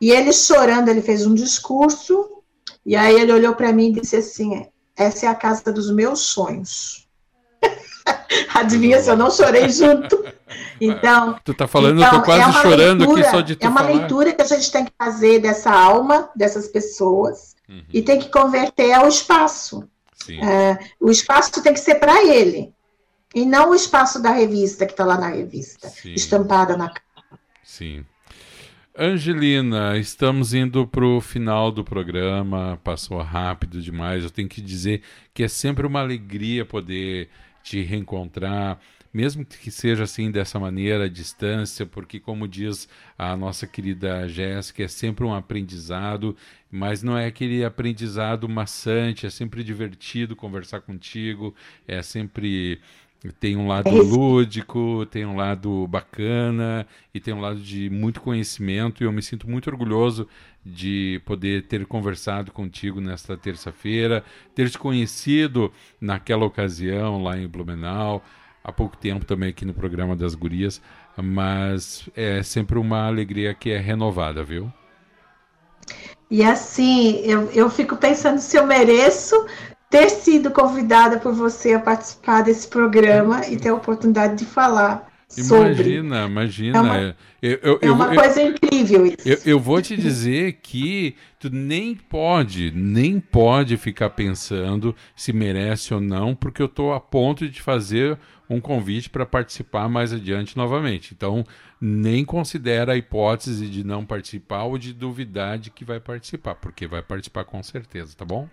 C: e ele chorando, ele fez um discurso, e aí ele olhou para mim e disse assim: Essa é a casa dos meus sonhos. Adivinha se eu não chorei junto? Então.
B: Tu tá falando, então, eu tô então, quase é chorando leitura, aqui só de tu
C: É uma
B: falar.
C: leitura que a gente tem que fazer dessa alma, dessas pessoas, uhum. e tem que converter ao espaço. É, o espaço tem que ser para ele. E não o espaço da revista que está lá na revista, Sim. estampada na capa.
B: Sim. Angelina, estamos indo para o final do programa, passou rápido demais. Eu tenho que dizer que é sempre uma alegria poder te reencontrar, mesmo que seja assim dessa maneira, à distância, porque, como diz a nossa querida Jéssica, é sempre um aprendizado, mas não é aquele aprendizado maçante, é sempre divertido conversar contigo, é sempre Tem um lado é lúdico, tem um lado bacana e tem um lado de muito conhecimento. E eu me sinto muito orgulhoso de poder ter conversado contigo nesta terça-feira, ter te conhecido naquela ocasião lá em Blumenau, há pouco tempo também aqui no programa das Gurias. Mas é sempre uma alegria que é renovada, viu?
C: E assim, eu, eu fico pensando se eu mereço ter sido convidada por você a participar desse programa e ter a oportunidade de falar.
B: Imagina, imagina. É uma,
C: eu, eu, é uma eu, coisa incrível isso.
B: Eu, eu vou te dizer que tu nem pode, nem pode ficar pensando se merece ou não, porque eu estou a ponto de te fazer um convite para participar mais adiante novamente. Então, nem considera a hipótese de não participar ou de duvidar de que vai participar, porque vai participar com certeza, tá bom?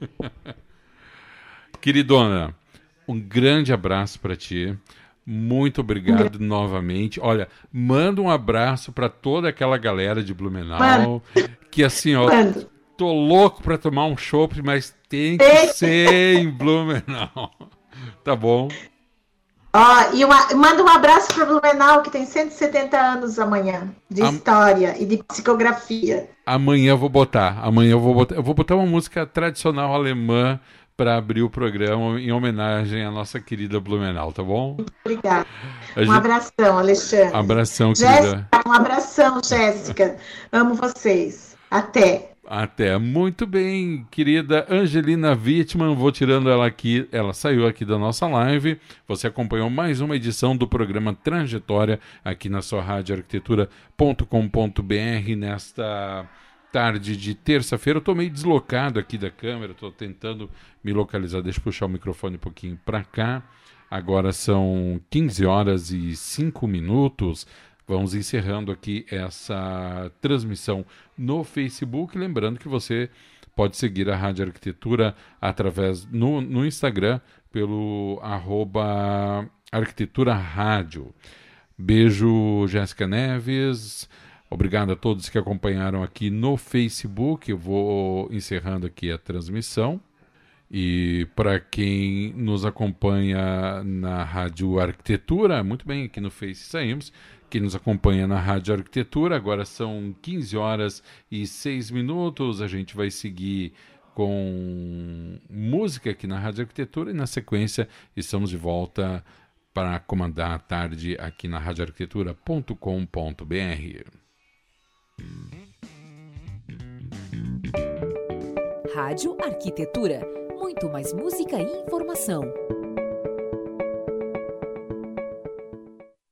B: Queridona, um grande abraço para ti. Muito obrigado novamente. Olha, manda um abraço para toda aquela galera de Blumenau. Mano. Que assim, ó, Mano. tô louco para tomar um chopp, mas tem que ser em Blumenau. Tá bom?
C: Ó, e uma, manda um abraço para Blumenau, que tem 170 anos amanhã, de Am... história e de psicografia.
B: Amanhã eu vou botar. Amanhã eu vou botar. Eu vou botar uma música tradicional alemã para abrir o programa em homenagem à nossa querida Blumenau, tá bom?
C: Obrigada. Um gente... abração, Alexandre.
B: Abração,
C: Jéssica, querida. Um abração, Jéssica. Amo vocês. Até.
B: Até. Muito bem, querida Angelina Wittmann, vou tirando ela aqui, ela saiu aqui da nossa live. Você acompanhou mais uma edição do programa Trajetória aqui na sua rádio arquitetura.com.br nesta tarde de terça-feira. Eu estou meio deslocado aqui da câmera, estou tentando me localizar. Deixa eu puxar o microfone um pouquinho para cá. Agora são 15 horas e 5 minutos. Vamos encerrando aqui essa transmissão no Facebook. Lembrando que você pode seguir a Rádio Arquitetura através no, no Instagram pelo Arquitetura Rádio. Beijo, Jéssica Neves. Obrigado a todos que acompanharam aqui no Facebook. Eu vou encerrando aqui a transmissão. E para quem nos acompanha na Rádio Arquitetura, muito bem, aqui no Face saímos que nos acompanha na Rádio Arquitetura. Agora são 15 horas e 6 minutos. A gente vai seguir com música aqui na Rádio Arquitetura e na sequência estamos de volta para comandar a tarde aqui na radioarquitetura.com.br.
A: Rádio Arquitetura. Muito mais música e informação.